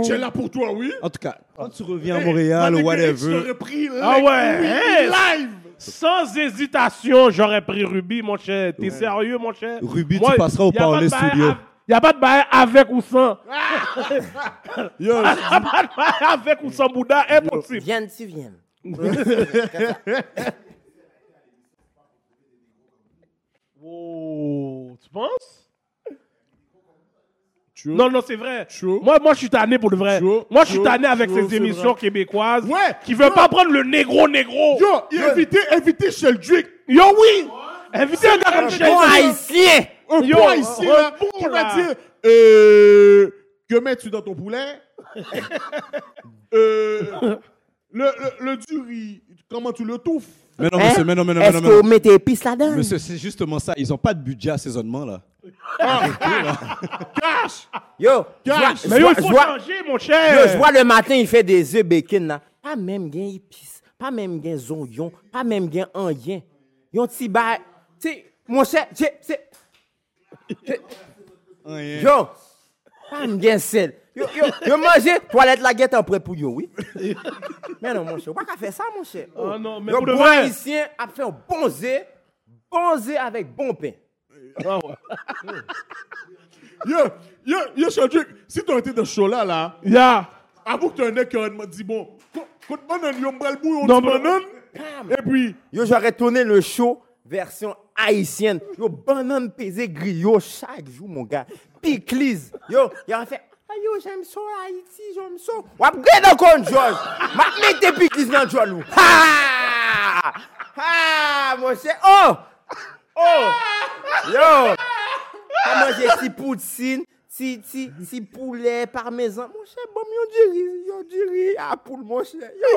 tu es là pour toi, oui? En tout cas, quand tu reviens à Montréal ou hey, Je whatever, t'aurais pris Ah like, ouais, oui, hey. live! Sans hésitation, j'aurais pris Ruby, mon cher. T'es sérieux, mon cher? Ruby, tu passeras au Parler Studio. Av- Y a pas de bail avec ou sans. Y a pas de bail avec ou sans Bouddha, impossible. Viens, tu viens. Wow, tu penses? Non, non, c'est vrai. Chaud. Moi, moi, je suis tanné pour le vrai. Moi, je suis tanné avec ces émissions vrai. québécoises Ouais, qui veulent pas prendre le négro-négro. Yo, il invité, invité Sheldrick, Yo, oui! Invitez un gars comme Sheldon. haïtien! Un Yo, point ici, un là, bon, qui va là? dire, euh, que mets-tu dans ton poulet? euh, le, le, le duri, comment tu le touffes? Mais non, Hein? monsieur, mais non, mais non, mais Est-ce non, que vous non. mettez épices là-dedans? Monsieur, c'est justement ça. Ils ont pas de budget assaisonnement, là. Cash! Yo, Cash. Mais yo, il faut changer, mon Yo, cher. je vois le matin, il fait des œufs bacon là. Pas même gain épices, pas même gain zonyon, pas même gain onion. Yon ti ba, tu sais, mon cher, c'est, yo, pas même gain sel. Yo, yo, yo manger, toilette la guette en prêt pour yo, oui. mais non, mon cher, pas qu'à faire ça, mon cher. Ah non, mais Yo, pour de bon vrai. haïtien a fait un bon zé, bon zé avec bon pain. Ah ouais. Yo, yo, yo, Sheldrick, si tu été dans ce show-là, là, Yeah. avoue que tu un nec qui aurait dit, bon, côte banane, yo, m'bral bouillon, Non, ti mais- banane. Et puis, Yo, j'aurais tourné le show version haïtienne. Yo, banane pesée griot chaque jour, mon gars. Piclis. Yo, a fait. Ayo, j'aime ça, Haïti, j'aime ça. Wap gè nan kon, George. Ma mette piclis nan George Ha! Ha! Mon chè. Oh! Oh! Yo! A manje si poutine, si, si, si poulet, parmesan. Mon chè, bom yon diri, yon diri. A poule, mon chè. Yo!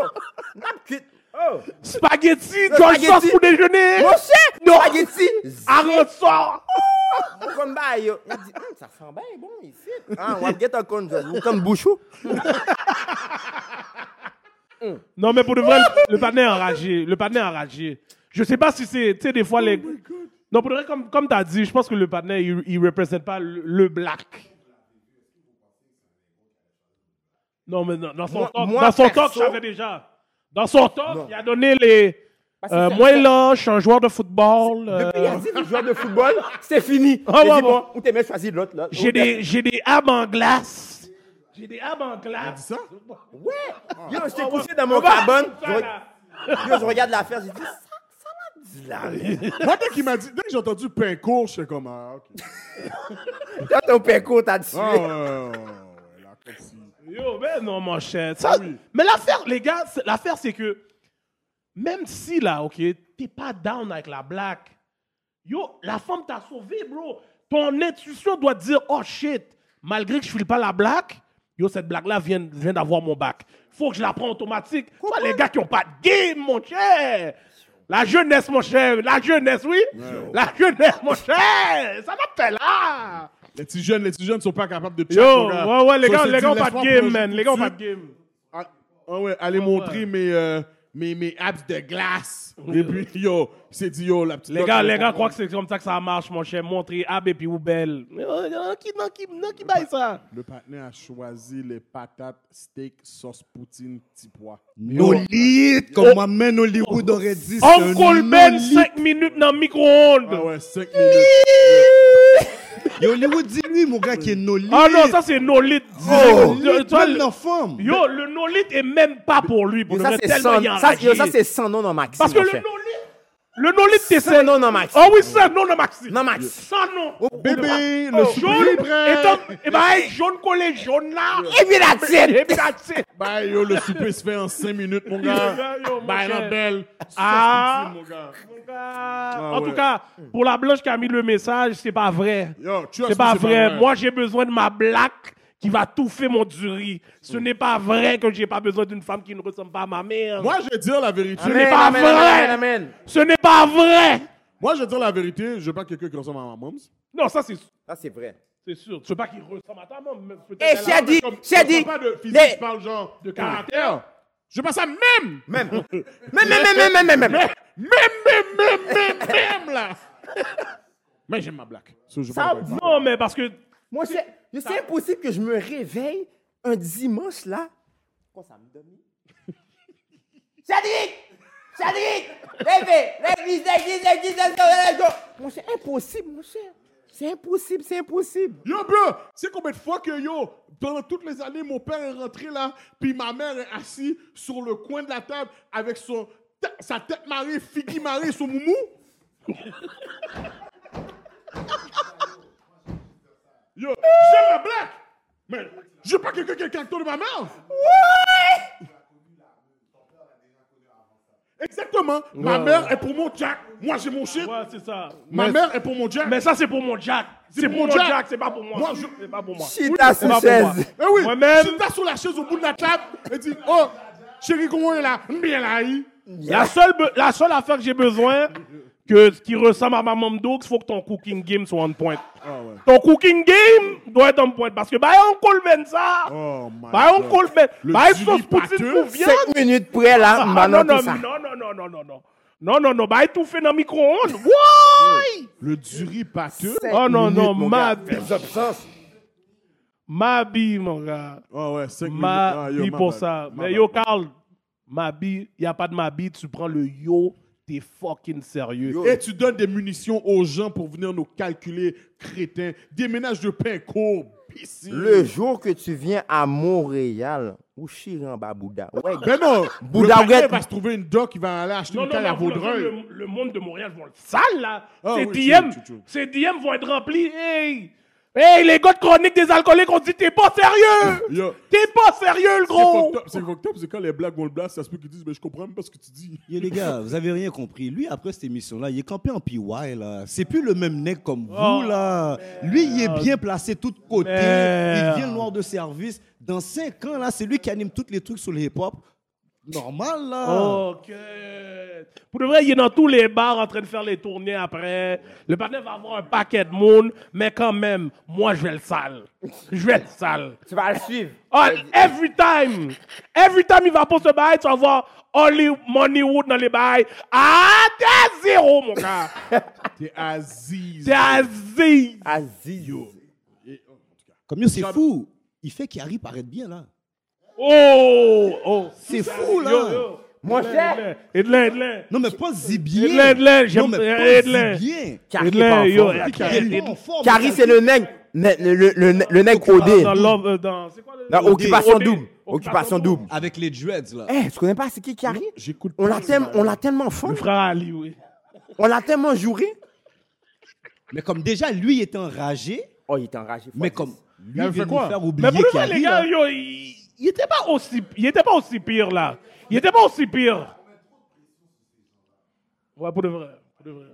Nap kit. Oh! Spaghetti, Le spaghetti. sauce pour déjeuner. Mon cher! Non. Spaghetti! Arrête ça. Comme bah, yo. Il dit, Hum, ça sent bien bon ici. Ah, on va get un ou comme bouchou. Non, mais pour de vrai, le, est enragé. Le panneau est enragé. Je sais pas si c'est, tu sais, des fois, les. Non, pour de vrai, comme, comme tu as dit, je pense que le panneau, il, il représente pas le, le black. Non, mais dans, dans son Moi- talk, moi, dans son talk, perso- je savais déjà. Dans son Non. il a donné les. Que Euh, moi, ça- là, je suis un joueur de football. euh, Depuis, il a dit, le joueur de football, c'est fini. Ah, dit, bon. ou t'aimais choisir l'autre, là. j'ai des, j'ai des abs en glace. J'ai des abs en dit glace. ça? Ouais! Yo, j'étais Ah, couché ouais. dans mon On va- cabane. ça, Je, yo, je regarde l'affaire, j'ai dit, ça, dit. Moi, dès qu'il m'a dit, dès que j'ai entendu pain court, j'étais comme, ah, ok. Quand ton péco t'a tué. Ah, ouais, ouais, ouais, ouais, là, comme si- Yo, mais non, mon cher. Ça- oui. Mais l'affaire, les gars, c'est- l'affaire, c'est que même si là, OK, t'es pas down avec la black, yo, la femme t'a sauvé, bro. Ton intuition doit te dire, oh shit, malgré que je file pas la black, yo, cette blague-là vient, vient d'avoir mon bac. Faut que je la prends automatique. Tu vois, les gars qui ont pas de game, mon cher. La jeunesse, mon cher. La jeunesse, oui. La jeunesse, mon cher. Ça m'a fait là. Les petits jeunes, les petits jeunes sont pas capables de Yo, ouais, ouais, les gars, c'est les gars pas de game, man. Les gars pas de game. Ah, ah ouais, aller montrer mes, euh, mes, mes abs de glace. Et puis, yo, il s'est dit, yo, la petite. Les gars, les gars croient que c'est comme ça que ça marche, mon cher. Montrer Ab et puis ou belle. Non, non, qui, non, qui, non, qui baille ça? Le partenaire a choisi les patates, steak, sauce poutine, petit pois. Nolite, comme ma main Hollywood aurait dit. c'est un Uncle Ben, Nolite. 5 minutes dans le micro-ondes. Ah ouais, 5 minutes. Et Hollywood, dis-lui, mon gars, qui est Nolite. Ah non, ça c'est Nolit. Oh, même le-. Yo, le Nolit est même pas pour lui. Pour Yo, ça, c'est sans, il est ça, yo, ça, enragé. c'est sans nom dans Maxime. Parce que le. Nolit, le Nolit, c'est Sans nom dans Maxime. Ah oui, ça, non, non, Maxi. Non, Max. Sans nom. Bébé, Oh, le souper jaune, est prêt. et donc, et ben, hey, jaune collé, jaune là. Et puis la tienne. Et puis that's it. Bah, yo, le souper se fait en 5 minutes, mon Yo, gars. Bah, la belle. Ah. mon gars. En Ah ouais. tout cas, pour la blanche qui a mis le message, c'est pas vrai. Yo, tu as C'est pas vrai. Moi, j'ai besoin de ma black qui va tout faire mon durée. Ce n'est pas vrai que j'ai pas besoin d'une femme qui ne ressemble pas à ma mère. Moi, je vais dire la vérité. Ce n'est pas amen, vrai. amen, amen. Ce n'est pas vrai. Moi, je vais dire la vérité. Je veux pas quelqu'un qui ressemble à ma maman. Non, ça c'est Ça, c'est vrai. c'est sûr. Tu veux pas qu'il ressemble à ta maman. Shadi, Comme- Shadi. Je parle pas de physique, Les- je parle genre de caractère. caractère. Je veux pas ça même. Même. Même, même, même, même, même, même, même. Même, même, même, même, même, là. Mais j'aime ma blague. Ça, je Ça-. Non, mais parce que Moi, c'est c'est impossible que je me réveille un dimanche là. Quoi, ça me donne? Cédric! Cédric! Levez! L'église, l'église, l'église, go! Moi, c'est impossible, mon cher. C'est impossible, c'est impossible. Yo, bro, c'est combien de fois que, yo, pendant toutes les années, mon père est rentré là, puis ma mère est assise sur le coin de la table avec son, sa tête marée, figui marée, son moumou? Yo, j'aime ma blague, mais je veux pas quelqu'un qui est le caractère de ma mère. Exactement. Ma mère est pour mon Jack. Moi, j'ai mon shit. ouais, c'est ça. Ma mais, mère est pour mon Jack. mais ça c'est pour mon Jack. C'est pour mon Jack. Jack, c'est pas pour moi. Moi, je- C'est pas pour moi. Chita sous pour moi. chaise. Eh oui, Moi-même- si t'as sur la chaise au bout de la table et dit Oh, chérie, comment est là Bien là. La seule, la seule affaire que j'ai besoin, que, qui ressemble à ma maman Doug, il faut que ton cooking game soit en point. Ton cooking game doit être en point. Parce que, bah, on colle ben ça. Oh my Bah, on ben. Le Bah, sauce poutine pour viande. Cinq minutes près là, Ah, maintenant non, non, tout ça. non, non, non, non, non, non. Non, non, non, bah, tout fait dans le micro-ondes. Why? Le duri pâteux. Oh non, non, ma gars. vie. Ma bille, mon gars. Oh ouais, 5 minutes. Ma Ah, ma pour bad. ça. Ma Mais yo, Carl, ma bille, il n'y a pas de ma bille, tu prends le yo t'es fucking sérieux. Yo. Et tu donnes des munitions aux gens pour venir nous calculer, crétins. Des ménages de pain court. Le jour que tu viens à Montréal, ou Chiran Babouda. Ouais, Ben non, Bouddha le va se trouver une doc, il va aller acheter Non, une non, à Vaudreuil. le, le monde de Montréal vont le sale, là. Ah ces, oui, DM, ces DM vont être remplis. Hey! Hey, les gars de chronique des alcooliques, on dit t'es pas sérieux! T'es pas sérieux, le gros! c'est fucked up, c'est quand les blagues vont le blast, ça se peut qu'ils disent, mais je comprends même pas ce que tu dis. Yo les gars, vous avez rien compris. Lui, après cette émission-là, il est campé en PY, là. C'est plus le même nec comme vous, Oh, là. Lui, il est bien placé tout de côté. Merde. Il vient le noir de service. Dans cinq ans, là, c'est lui qui anime tous les trucs sur le hip-hop. Normal, là. Ok. Pour de vrai, il est dans tous les bars en train de faire les tournées après. Le partenaire va avoir un paquet de monde, mais quand même, moi, je vais le sale. Je vais le sale. tu vas le suivre. Oh, every time. Every time il va pour ce bail, tu vas voir Holly Moneywood dans les bails. Ah, t'es à zéro, mon gars. T'es Aziz. T'es à zéro. Aziz. Comme yo, c'est fou. Il fait qu'Harry paraît bien, là. Oh, oh. C'est fou, là. Yo, yo. Mon cher. Edlin, Edlin. Non, mais pas Zibien. Edlin, Edlin, j'aime Non, mais pas Edlin. Edlin, yo. Carrie, c'est le nègre. Le, le, le, le nègre OD. Dans Love, euh, dans, c'est quoi le... Dans Occupation OD. double. Occupation double. Avec les dreads, là. Eh, tu connais pas c'est qui Carrie? J'écoute On l'a tellement, bail. on l'a tellement Le fond. frère Ali, oui. On l'a tellement juré. Mais comme déjà, lui, il était enragé. Oh, il était enragé. Mais comme lui, Il vient nous faire oublier Mais pour le les gars, là. yo, il, il était pas aussi, il était pas aussi pire là. Il était pas aussi pire. Ouais, pour de vrai, pour de vrai.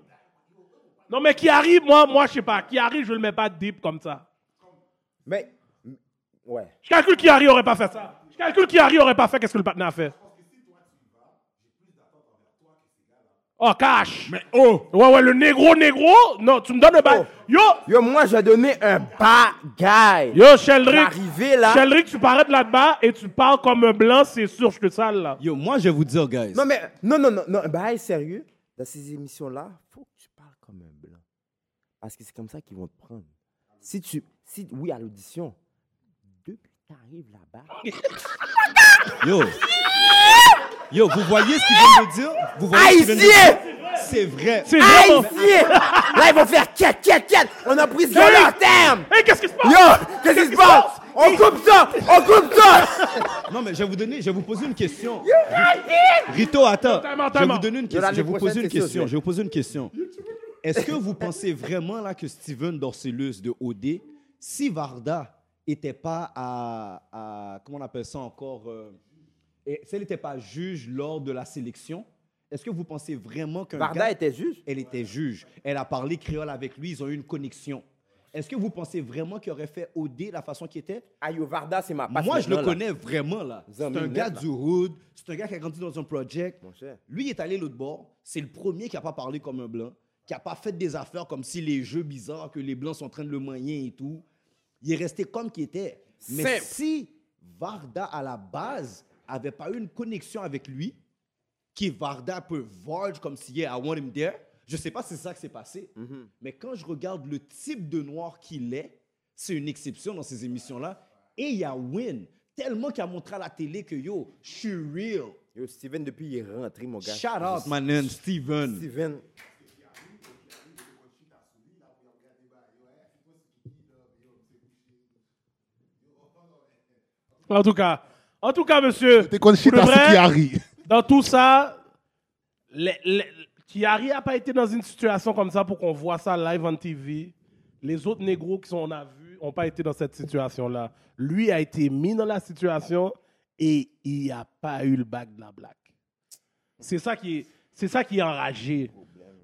Non, mais qui arrive, moi, moi, je sais pas. Qui arrive, je le mets pas deep comme ça. Mais, ouais. Je calcule qui arrive aurait pas fait ça. Je calcule qui arrive aurait pas fait qu'est-ce que le partenaire a fait. Oh, cash. Mais oh! Ouais, ouais, le négro, négro. Non, tu me donnes le bail. Yo, Yo, moi, j'ai donné un bagaille. yo, Sheldrick. L'arrivée, là. Sheldrick, tu paraîtes là-bas et tu parles comme un blanc, c'est sûr, je te sale là. Yo, moi, je vais vous dire, guys. Non, mais, non, non, non, non, bah, sérieux, dans ces émissions-là, faut que tu parles comme un blanc. Parce que c'est comme ça qu'ils vont te prendre. Si tu, si, oui, à l'audition, t'arrives là-bas, Yo. Yo, vous voyez ce qu'il vient de dire? Vous voyez ce qu'il vient de dire? C'est vrai. C'est vraiment. Haïtien! Là, ils vont faire quête, quête, quête! On a pris ce gars-là en terme! Hey, qu'est-ce qui se passe? Yo! Qu'est-ce qui se passe? On coupe ça! On coupe ça! Non, mais je vais vous donner, je vais vous poser une question. Rito, attends. Je vais vous donner une question. Je vais vous poser une question. je Je vais vous poser une question. Est-ce que vous pensez vraiment là que Steven Dorcelus de OD, si Varda était pas à, à- comment on appelle ça encore, euh, et si elle n'était pas juge lors de la sélection, est-ce que vous pensez vraiment qu'un Varda gars- était juge? elle était juge. Elle a parlé créole avec lui. Ils ont eu une connexion. Est-ce que vous pensez vraiment qu'il aurait fait OD la façon qu'il était? Ah, yo, Varda, c'est ma passe Moi, je le là. connais vraiment, là. C'est un net, gars là. du hood. C'est un gars qui a grandi dans un project. Cher. Lui, il est allé l'autre bord. C'est le premier qui n'a pas parlé comme un blanc, qui n'a pas fait des affaires comme si les jeux bizarres que les blancs sont en train de le moyen et tout. Il est resté comme qu'il était. Mais Simple. si Varda, à la base, avait pas eu une connexion avec lui, qui Varda peut varge comme si yeah, I want him there, je sais pas si c'est ça qui s'est passé. Mais quand je regarde le type de noir qu'il est, c'est une exception dans ces émissions-là. Et il y a Win, tellement qu'il a montré à la télé que yo, je suis real. Yo, Steven, depuis, il est rentré, mon gars. Shout out, my man, Steven. Steven. En tout cas, en tout cas, monsieur. Arrive. Dans tout ça, les, les, Kiari n'a pas été dans une situation comme ça pour qu'on voit ça live en TV. Les autres négros qui sont on a vus n'ont pas été dans cette situation-là. Lui a été mis dans la situation et il n'y a pas eu le bac de la blague. C'est ça qui est, c'est ça qui est enragé.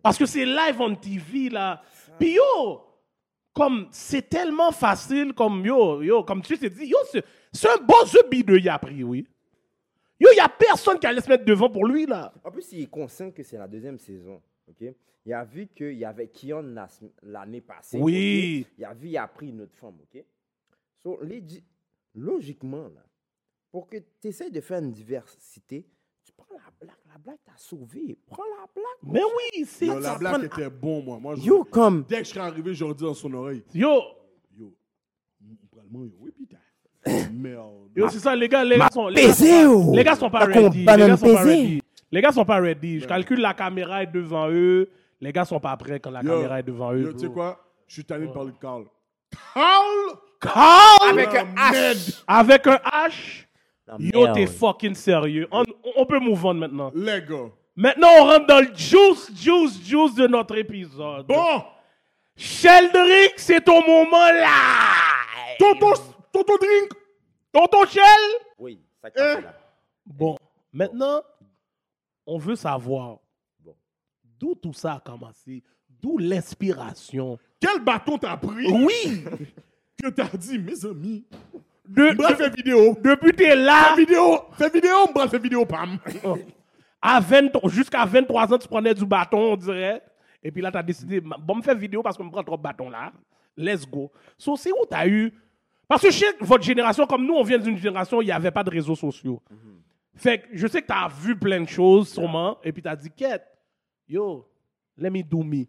Parce que c'est live on TV là. Puis yo, comme c'est tellement facile comme yo, yo, comme tu t'es dit, yo, c'est, un bon jeu bideux il a pris, oui. Yo, il n'y a personne qui allait se mettre devant pour lui là. En plus, il est conscient que c'est la deuxième saison. ok? Il a vu qu'il y avait Kion l'année passée. Oui. Il a vu, il a pris une autre femme. ok? So, logiquement, là, pour que tu essaies de faire une diversité, tu prends la blague. La blague t'a sauvé. Prends la blague. Mais oui, c'est Yo, la blague prend- était bon, moi. moi je- Yo, comme. Dès que je serais arrivé, j'aurais dit dans son oreille. Yo, Yo, vraiment, yo, oui, putain. Merde. yo c'est ça, les gais, les gars sont. Les gars, oh. pas, les gars sont pas ready. Les gars sont pas ready. Les gars sont pas ready. Je calcule la caméra est devant eux. Les gars sont pas prêts quand la caméra est devant eux. Yo, tu sais quoi? Je suis tanné de parler de Carl. Carl! Carl! Avec un H. Avec un H? Yo, t'es fucking sérieux. On, on peut move on maintenant. Les gars. Maintenant, on rentre dans le juice, juice, juice de notre épisode. Bon! Sheldrick, c'est ton moment là. Tonton, tonton drink! Tonton Shell. Oui, ça Eh. casse là. Bon, maintenant, on veut savoir Bon. d'où tout ça a commencé, d'où l'inspiration. Quel bâton t'as pris? Oui, Que t'as dit, mes amis? de, Bref, de- fais vidéo. depuis t'es là, Fais vidéo. Fais vidéo, bref, fais vidéo, pam. à 23 jusqu'à 23 ans, tu prenais du bâton, on dirait. Et puis là, tu as décidé, bon, me faire vidéo parce qu'on me prend trop de bâton là. Let's go. So, c'est où tu as eu. Parce que chez votre génération, comme nous, on vient d'une génération où il n'y avait pas de réseaux sociaux. Fait que je sais que tu as vu plein de choses, sûrement, et puis tu as dit, quête, yo, let me do me.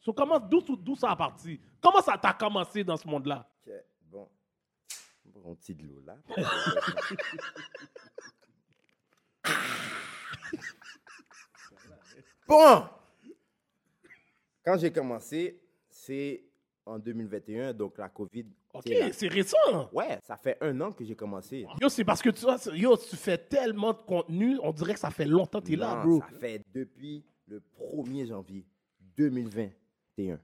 So, comment, d'où, ça a parti? Comment ça t'a commencé dans ce monde-là? Ok, Bon. On prend un petit de l'eau là. bon! Quand j'ai commencé, c'est en 2021, donc la COVID. Ok, c'est récent. Ouais, ça fait un an que j'ai commencé. Yo, c'est parce que tu, vois, yo, tu fais tellement de contenu, on dirait que ça fait longtemps que tu es là, bro. Ça fait depuis le 1er janvier 2021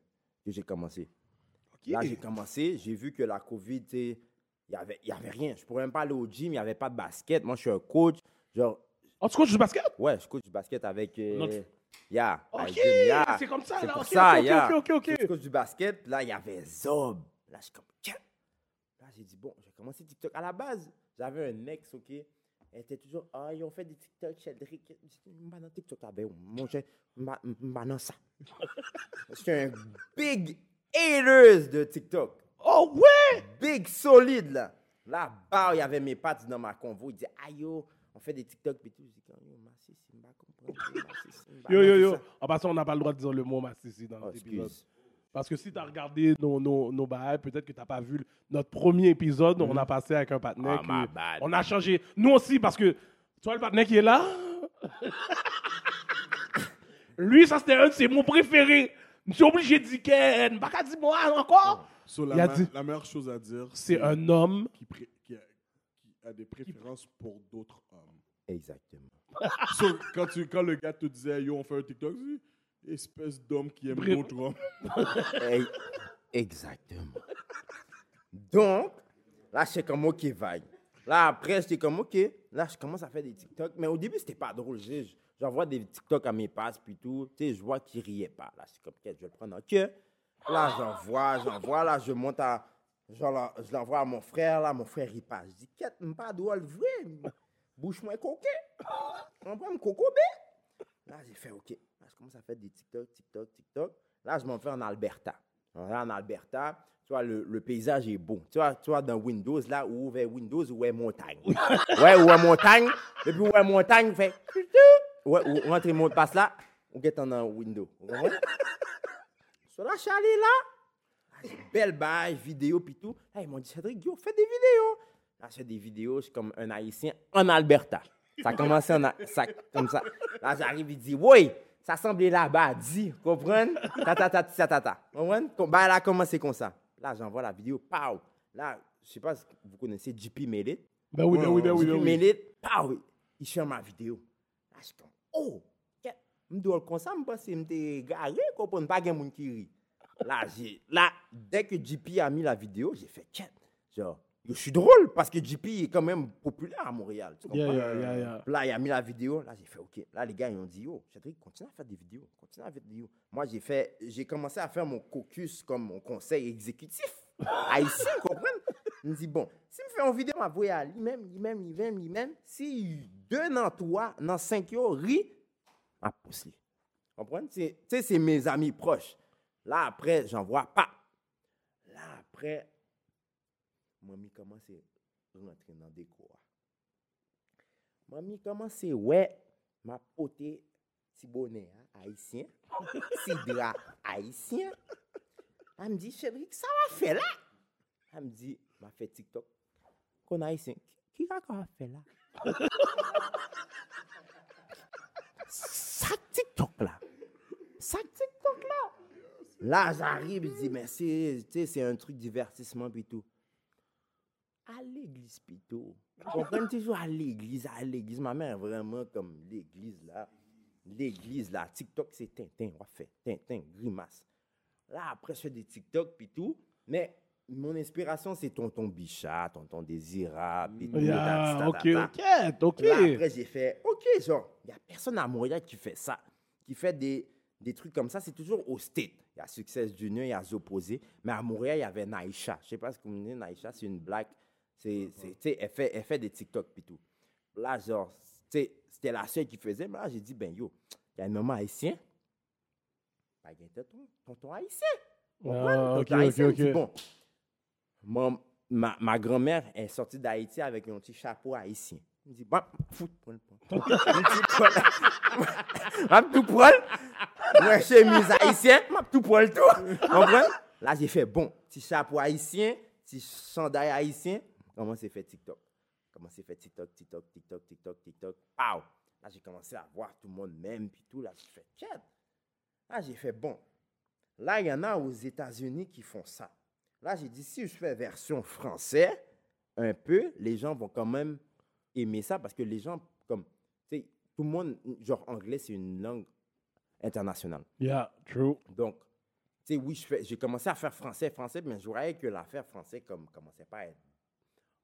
que j'ai commencé. Là, j'ai commencé, j'ai vu que la COVID, il n'y avait, y avait rien. Je pourrais même pas aller au gym, il n'y avait pas de basket. Moi, je suis un coach. Genre, Oh, tu coaches du basket? ouais, je coach du basket avec. Euh, Notre- Ya, Ok, c'est comme ça, là. pour ça, ok, ya. ok, ok, ok. Je coach du basket, là, il y avait Zob. Là, je suis comme, Tiens. Là, j'ai dit, bon, j'ai commencé TikTok. À la base, j'avais un ex, OK? Elle était toujours, ah, ils ont fait des TikTok, Cédric. J'ai dit, M'a dans TikTok, ah ben, mon cher, m'a m'a dans ça. Je suis un big haters de TikTok. Oh, ouais! Big solide, là. Là, bas, il y avait mes pattes dans ma convo. Il disait, aïe, yo, on fait des TikTok, puis tout. Je dis, yo, comprendre. yo, Yo, yo. En passant, on n'a pas le droit de dire le mot massissi dans Oh, l'épisode. Parce que si tu as regardé nos, nos, nos bails, peut-être que tu n'as pas vu notre premier épisode. On a passé avec un partenaire. Ah, my qui- bad. on a changé. Nous aussi, parce que tu vois le partenaire qui est là. Lui, ça, c'était un de ses mots préférés. Je suis obligé de dire Ken. Pas qu'à dire moi encore. So, la, Il a dit- la meilleure chose à dire, C'est un homme. qui, pré- qui a, qui a des préférences pour d'autres hommes. Exactement. So, quand, tu, quand le gars te disait, yo, on fait un TikTok, espèce d'homme qui aime d'autres hommes. Eh, Exactement. Donc, là, j'étais comme, OK, vague. Là, après, j'étais comme, OK. Là, je commence à faire des TikTok. Mais au début, c'était pas drôle. Je- je- J'envoie des TikTok à mes passes, puis tout. Tu sais, je vois qu'ils riaient pas. Là, c'est comme, OK, je vais le prendre en queue. Là, j'envoie, j'envoie. Là, je monte à. Genre, je l'envoie à mon frère. Là, mon frère, il passe. Je dis, Quête, pas drôle, vrai. Bouche-moi coquet. On prend un coco, bé. Là, j'ai fait OK. Commence à faire des TikTok, TikTok, TikTok. Là, je m'en fais en Alberta. Là, en Alberta, tu vois, le, le paysage est beau. Tu vois, tu vois, dans Windows, là, où vers Windows, où est montagne. ouais, où est montagne. Et puis, où est montagne, fait. Ouais, où rentre mon passe là, on get dans Windows. Vous comprenez? So là. Ah, Belle baille, vidéo, puis tout. Là, ils m'ont dit, Cédric, yo, fais des vidéos. Là, je fais des vidéos, je suis comme un Haïtien en Alberta. Ça a commencé en, ça, comme ça. Là, j'arrive, il dit, oui, ça semblait là-bas, dit, comprenez? Ta, ta, ta, ta, ta, ta. Bah, là, c'est comme ça? Là, j'envoie la vidéo, pow. Là, je sais pas si vous connaissez JP Melit. Ben oui, ben oui, ben oui. JP Ben. Melit, pow, il cherche ma vidéo. Là, je suis comme, oh, qu'est- me dois comme ça, me pense que me garé, comprendre? Pas moun qui rit. Là, là, dès que JP a mis la vidéo, j'ai fait, quête. Genre, je suis drôle parce que JP est quand même populaire à Montréal. Tu Yeah, comprends? yeah, yeah, yeah. Puis Là, il a mis la vidéo. Là, j'ai fait OK. Là, les gars, ils ont dit Yo, Cédric, continue à faire des vidéos. Continue à faire des vidéos. Moi, j'ai fait, j'ai commencé à faire mon caucus comme mon conseil exécutif. Haïtien, vous comprenez? Il me dit Bon, si je fais une vidéo, je vais à lui-même, lui-même, lui-même, lui-même. Si deux dans toi, dans cinq yo, rit, à pousser. Vous comprenez? C'est- Tu sais, c'est mes amis proches. Là, après, j'en vois pas. Là, après, mamie commence à rentrer dans le décor? Mamie commence à ouais, m'a poté petit bonnet hein, haïtien, petit drap haïtien. Elle me dit, Cédric, ça va faire là? Elle me dit, m'a fait TikTok. Qu'on haïtien, qui qui a qu'on a fait là? ça TikTok là. Ça TikTok là. Là, j'arrive, je dis, mais c'est, un truc divertissement puis tout. À l'église plutôt. On prend toujours à l'église, à l'église. Ma mère, vraiment, comme l'église là. L'église là. TikTok, c'est Tintin, on va faire Tintin, grimace. Là, après, je fais des TikTok puis tout. Mais mon inspiration, c'est Tonton Bichat, Tonton Désira, puis tout. Yeah, ok, ok, ok. Là, après, j'ai fait, OK, genre, il n'y a personne à Montréal qui fait ça, qui fait des, des trucs comme ça. C'est toujours au State. Il y a Success Junior, il y a Zopposé. Mais à Montréal, il y avait Naïcha. Je sais pas ce que vous me dites, Naïcha, c'est une blague. C'est, sais, elle fait, elle fait des TikTok puis tout. Là, genre, c'était la seule qui faisait. Mais là, j'ai dit, ben yo, il y a un maman haïtien. Ben, a un tonton, tonton haïtien. Ah, Comprends? ok, Tonton haïtien, ok, il dit, ok. bon, mon- ma, ma grand-mère est sortie d'Haïti avec un petit chapeau haïtien. Il me dit, bon, fout, prends le point. Il dit, prends- tout prendre. Moi, chemise haïtien, m'a tout prendre tout. Comprends? Là, j'ai fait, bon, petit chapeau haïtien, petit chandail haïtien. Comment c'est fait TikTok? Comment c'est fait TikTok, TikTok, TikTok, TikTok, TikTok? Pow! Là, j'ai commencé à voir tout le monde même, puis tout. Là, j'ai fait, tiens. Là, j'ai fait, bon. Là, il y en a aux États-Unis qui font ça. Là, j'ai dit, si je fais version français, un peu, les gens vont quand même aimer ça parce que les gens, comme, tu sais, tout le monde, genre, anglais, c'est une langue internationale. Yeah, true. Donc, tu sais, oui, j'ai commencé à faire français, français, mais je voyais que l'affaire français, comme, commençait pas à être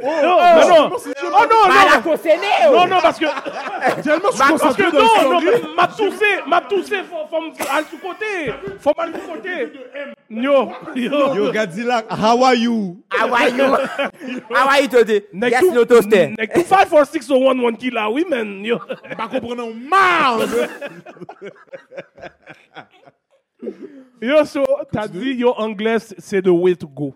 Oh non, Mal à non. concerné, Non, non, parce que. Tellement je suis Parce concentré que non, non, m'a toussé, m'a toussé, faut, aller sous côté. Faut m'aller sous côté. Yo, yo. Yo, Godzilla, how are you? How are you? How are you today? Next Yes, no toaster. Next to 5 4 6 1 1 killer, man. Yo. Pas comprenant mal. Yo, so, t'as dit, yo, anglais, c'est the way to go.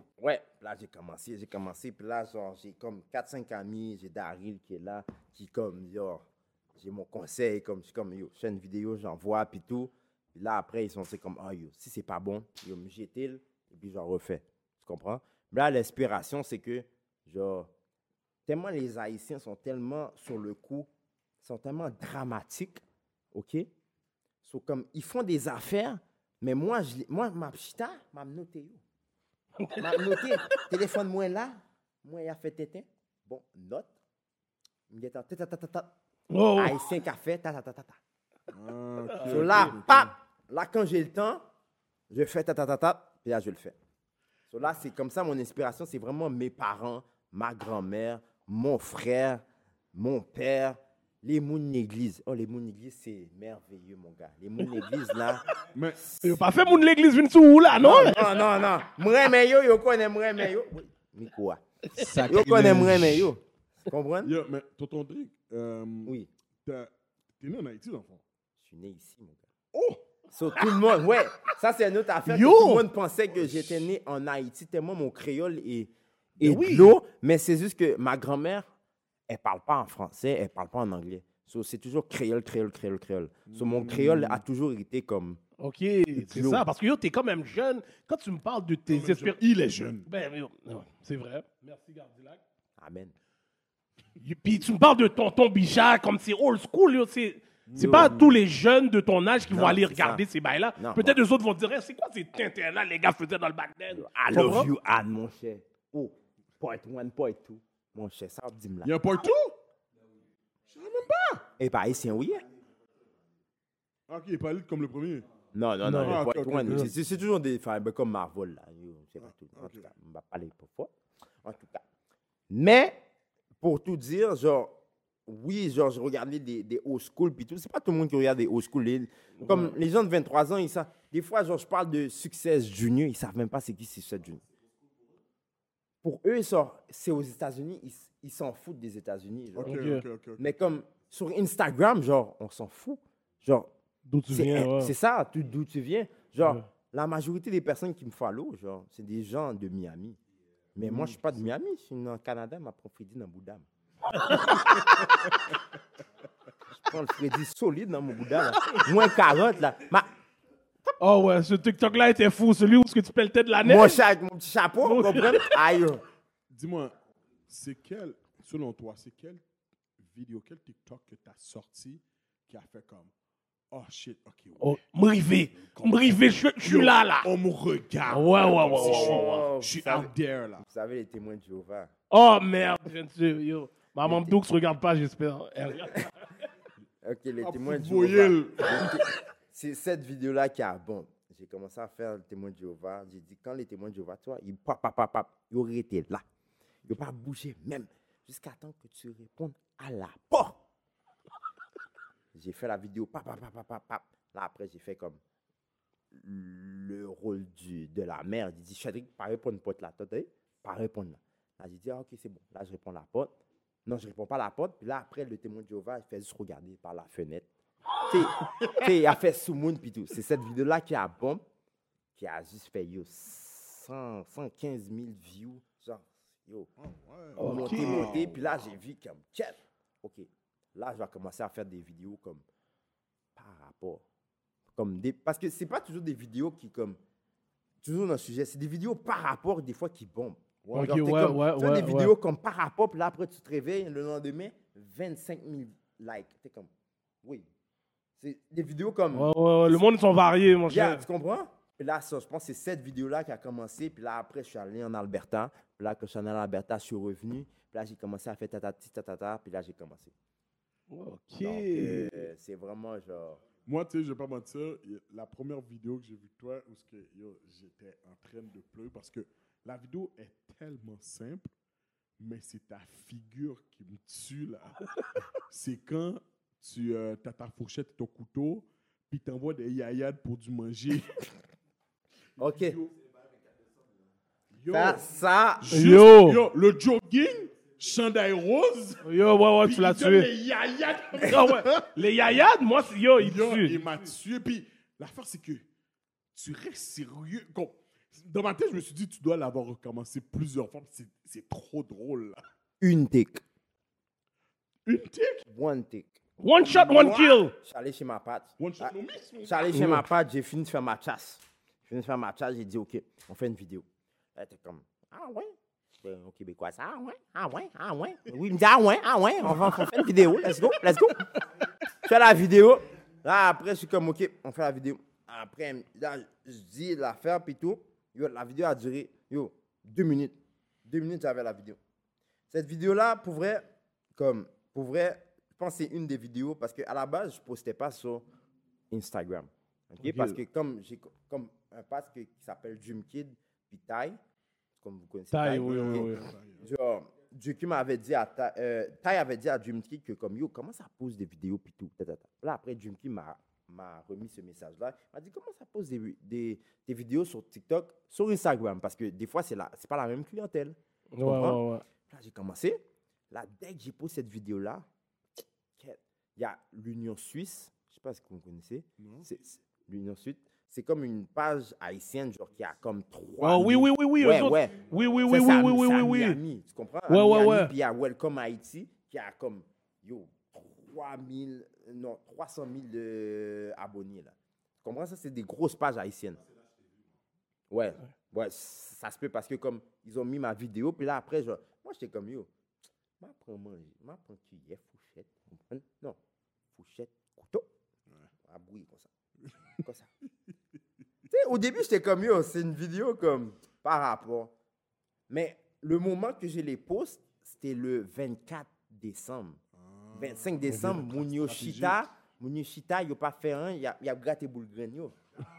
Là j'ai commencé, j'ai commencé, puis là genre j'ai comme 4-5 amis, j'ai Daryl qui est là, qui comme genre, j'ai mon conseil, comme je comme yo, fais une vidéo, j'envoie, puis tout. Là après ils sont comme, ah yo, si c'est pas bon, yo, me jette et puis j'en refais. Tu comprends? Là l'inspiration c'est que, genre, tellement les Haïtiens sont tellement sur le coup, sont tellement dramatiques, ok? So, comme, ils font des affaires, mais moi, moi ma pchita, m'a noté yo. M'a noté, téléphone moi là, moi il a fait tétin. Bon, note. Il dit, ta ta ta ta ta. Oh. Haïtien café, ta ta ta ta ta. Ah, So là, pap, là quand j'ai le temps, je fais ta ta ta ta, puis là je le fais. So là, c'est comme ça mon inspiration, c'est vraiment mes parents, ma grand-mère, mon frère, mon père, les mouns d'église. Oh, les mouns d'église, c'est merveilleux, mon gars. Les mouns d'église, là. Mais Yo, pas fait moun l'église vin sou ou là, non? Non, non, non. Mreme yo, yo connaît mreme yo. Oui, Mais quoi? Yo connaît mreme yo. Tu comprends? yo, mais tonton Drake, euh, Oui. t'es né en Haïti, dans le fond? Je suis né ici, mon gars. Oh! So, tout le monde, ouais, ça c'est une autre affaire. que Yo! Tout le monde pensait que j'étais né en Haïti, tellement mon créole est, est oui. de l'eau. Mais c'est juste que ma grand-mère, elle parle pas en français, elle parle pas en anglais. So, c'est toujours créole, créole, créole, créole. So, mon créole a toujours été comme. Ok, c'est ça. Parce que yo, t'es quand même jeune. Quand tu me parles de tes espérances. Il est jeune. Ben, c'est vrai. Merci, Gardilac. Amen. Puis tu me parles de tonton Bichard comme c'est old school. yo, C'est c'est Yo. pas tous les jeunes de ton âge qui vont aller regarder ça. ces bails-là. Non, Peut-être les autres vont dire, c'est quoi ces tintins-là, les gars faisaient dans le back then? I love you, Anne, mon cher. Oh, point one, point two. Mon cher, ça, dis-moi Il y a là. un partout? Et pas haïtien, oui. hein? Ah, Ok, il est pas lit comme le premier. Non, non, non, Non. Ah, point ok, ok, one, ok. c'est- toujours des enfin, ben, comme Marvel, là. C'est pas tout. En ok. tout cas, on va parler pour fois. En tout cas. Mais, pour tout dire, genre, oui, genre, je regardais des, des old school, puis tout. C'est pas tout le monde qui regarde des old school. Les- comme les gens de 23 ans, ils savent. Des fois, genre, je parle de Success Junior, ils savent même pas c'est qui Success Junior. Pour eux, genre, c'est aux États-Unis, ils s'en foutent des États-Unis. genre. Ok, Ok. ok, ok. ok. Mais comme sur Instagram, genre, on s'en fout. Genre, D'où tu c'est viens, ouais. c'est ça, d'où tu viens. Genre, Ouais. la majorité des personnes qui me follow, genre, c'est des gens de Miami. Mais moi, je suis pas de Miami, je suis au Canada, ma propre Freddy dans Boudam. je prends le Freddy solide dans mon Boudam. Moins 40, là. Ma, Oh ouais, ce TikTok-là était fou. Celui où est-ce que tu pelletais de la neige. mon, cha- mon petit chapeau, vous comprenez? Aïe. Dis-moi, c'est quel, selon toi, c'est quelle vidéo, quel TikTok que tu as sorti qui a fait comme Oh shit, ok. ouais. Oh, m'rivé. M'rivé, je je suis là, là. On me regarde. Ouais, ouais, ouais, si ouais, je suis- ouais, ouais. Je suis Ça- out there, là. Vous savez, les témoins de Jéhovah. Oh merde, bien sûr, yo. Maman Doux regarde pas, j'espère. Ok, les Ah, témoins de Jéhovah. C'est cette vidéo-là qui a bon. J'ai commencé à faire le témoin de Jéhovah. J'ai dit, quand les témoins de Jéhovah, toi, ils pap, pap, pap, ils auraient été là. Ils n'ont pas bougé même jusqu'à temps que tu répondes à la porte. J'ai fait la vidéo, pap, pap, pap, pap. Là, après, j'ai fait comme le rôle du, de la mère. J'ai dit, Chadrick, pas répondre porte là. T'as? Pas répondre là. Là, j'ai dit, ah, ok, c'est bon. Là, je réponds à la porte. Non, je réponds pas à la porte. Puis là, après, le témoin de Jéhovah, il fait juste regarder par la fenêtre. Il a fait sous moon puis tout. C'est cette vidéo-là qui a bombe, qui a juste fait yo 100, 115 000 views. Genre, yo, Ok. monter, monter. Puis là, j'ai vu comme, tiens, ok, là, je vais commencer à faire des vidéos comme par rapport. Comme des, parce que c'est pas toujours des vidéos qui, comme, toujours dans le sujet, c'est des vidéos par rapport, des fois, qui bombent. Ok, Genre, t'es ouais, comme- ouais, tu ouais, des ouais. vidéos comme par rapport, puis là, après, tu te réveilles, le lendemain, 25 000 likes. T'es comme, oui. C'est des vidéos comme, Ouais, ouais, ouais, le monde, ils sont variés, mon Yeah, cher. tu comprends? Puis là, ça, je pense que c'est cette vidéo-là qui a commencé. Puis là, après, je suis allé en Alberta. Puis là, quand je suis allé en Alberta, je suis revenu. Puis là, j'ai commencé à faire tatati, tatata. Puis là, j'ai commencé. Ok. Euh, c'est vraiment genre. Moi, tu sais, je vais pas mentir, la première vidéo que j'ai vue de toi, où ce que, yo, j'étais en train de pleurer, parce que la vidéo est tellement simple, mais c'est ta figure qui me tue, là. c'est quand tu as ta fourchette et ton couteau, puis t'envoies des yayades pour du manger. OK. Yo, Ça, ça juste- Yo. yo, le jogging, chandail rose, Yo, ouais, ouais, tu l'as il tué. les yayades. Ouais. Les yayades, moi, c'est- yo, ils Yo, tuent. il m'a tué. Puis l'affaire, c'est que tu restes sérieux. Comme- Dans ma tête, je me suis dit, tu dois l'avoir recommencé plusieurs fois. C'est- C'est trop drôle. là. une tic. Une tic, One tic. One shot, one kill. Je suis allé chez ma patte. one shot Ah, no miss. Je suis allé chez ma patte, j'ai fini de faire ma chasse. J'ai fini de faire ma chasse, j'ai dit, OK, on fait une vidéo. Elle était comme, ah ouais? Au Québécois, ça, ah ouais, ah ouais, ah ouais. Oui, il me dit, ah ouais, ah ouais, on, va, on fait une vidéo, let's go, let's go. Je fais la vidéo. Là, après, je suis comme, OK, on fait la vidéo. Après, là, je dis l'affaire, puis tout. Yo, la vidéo a duré, yo, deux minutes. Deux minutes, j'avais la vidéo. Cette vidéo-là, pour vrai, comme, pour vrai, je pense que c'est une des vidéos parce qu'à la base, je ne postais pas sur Instagram. Parce que comme j'ai comme un passe que- qui s'appelle Dream Kid, puis Tai, comme vous connaissez Tai, oui, oui, oui. Genre, m'avait dit à euh, avait dit à Dream Kid que comme yo, comment ça pose des vidéos puis tout. Là après Dream Kid m'a m'a remis ce message-là. Il m'a dit comment ça pose des, des, des vidéos sur TikTok, sur Instagram? Parce que des fois c'est la c'est pas la même clientèle. Ouais, ouais, ouais. Là, j'ai commencé. Là, dès que j'ai posé cette vidéo-là, il y a l'Union Suisse. Je ne sais pas si vous connaissez. L'Union Suisse, c'est comme une page haïtienne, genre qui a comme trois. Oh, oui, oui, oui, oui. Ouais, ouais. Oui, oui, Ça, oui, c'est oui, oui, oui, oui. Miami, tu comprends? Ouais, ouais, Miami, ouais. Puis il y a Welcome Haïti qui a comme, yo, 3000, non, 300 000 euh, abonnés, là. Tu comprends? Ça, c'est des grosses pages haïtiennes. Ouais, ouais, ça se peut parce que comme ils ont mis ma vidéo, puis là après, genre, moi j'étais comme yo, m'apprends manger, m'apprends cuillère, fourchette, vous comprenez? non, fourchette, couteau, à bouillir comme ça, comme ça. tu sais, au début j'étais comme yo, c'est une vidéo comme par rapport, mais le moment que je les poste, c'était le 24 décembre. 25 décembre, mon Yoshita, mon Yoshita, il n'a pas fait un, il a, il a gratté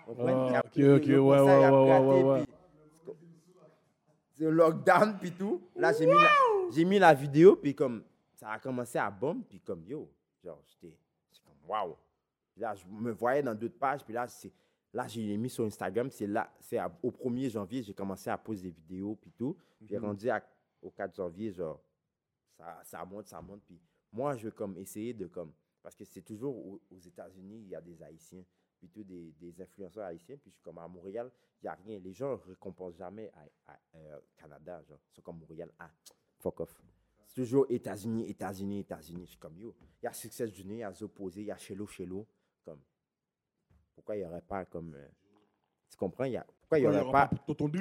comprenez? Ah, ok, ok, ouais, ouais, il a ouais, gratté, ouais, ouais. puis- c'est le lockdown puis tout. Là, j'ai mis, la, j'ai mis la vidéo, puis comme ça a commencé à bomber, puis comme yo, genre, j'étais j'étais comme waouh. Là, je me voyais dans d'autres pages, puis là, c'est là, j'ai mis sur Instagram, c'est là, c'est au 1er janvier, j'ai commencé à poser des vidéos, puis tout. Puis rendu à- au 4 janvier, genre, ça, ça monte, ça monte. Puis moi, je veux comme essayer de comme, parce que c'est toujours aux, aux États-Unis, il y a des Haïtiens. plutôt des, des influenceurs haïtiens. Puis je suis comme à Montréal, il n'y a rien. Les gens ne récompensent jamais à, à- euh, Canada. Genre. C'est comme Montréal, ah, fuck off. C'est toujours États-Unis, États-Unis, États-Unis. Je suis comme yo. Il y a Success Junior, il y a Zopposé, il y a Chelo, Chelo. Pourquoi il n'y aurait pas comme. euh, tu comprends? Il y a, pourquoi il n'y aurait aura pas. pas Tonton.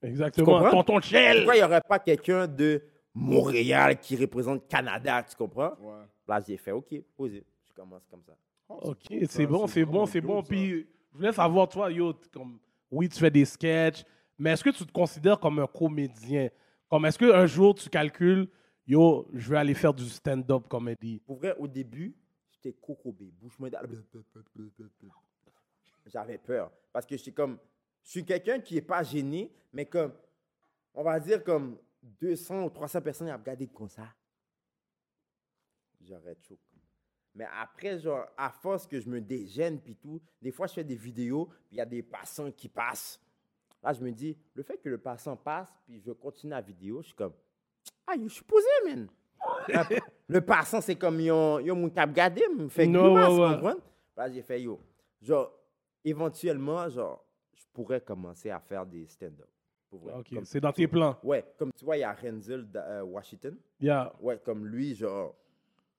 Exactement. comprends? Tonton Shell. Pourquoi il n'y aurait pas quelqu'un de Montréal qui représente Canada, tu comprends? Ouais. Là, j'ai fait, OK, posé. Je commence comme ça. Ok, c'est bon, c'est bon, c'est bon. Puis, je voulais savoir, toi, yo, t- comme, oui, tu fais des sketchs, mais est-ce que tu te considères comme un comédien? Comme, est-ce qu'un jour, tu calcules, yo, je vais aller faire du stand-up comédie? Pour vrai, au début, j'étais cocobé, bouche moi J'avais peur. Parce que je suis comme. Je suis quelqu'un qui n'est pas gêné, mais comme. On va dire comme 200 ou 300 personnes à regarder comme ça. J'aurais choqué. Mais après, genre, à force que je me dégêne, puis tout, des fois, je fais des vidéos, puis il y a des passants qui passent. Là, je me dis, le fait que le passant passe, puis je continue la vidéo, je suis comme, ah, je suis posé, man. le passant, c'est comme, yo, yo mon cap gardé, me fait grimace, ouais, ouais. Là, j'ai fait, yo, genre, éventuellement, genre, je pourrais commencer à faire des stand-up. Ok, Comme- c'est dans tes plans. Ouais, comme tu vois, il y a Renzel euh, Washington. Yeah. Ouais, comme lui, genre,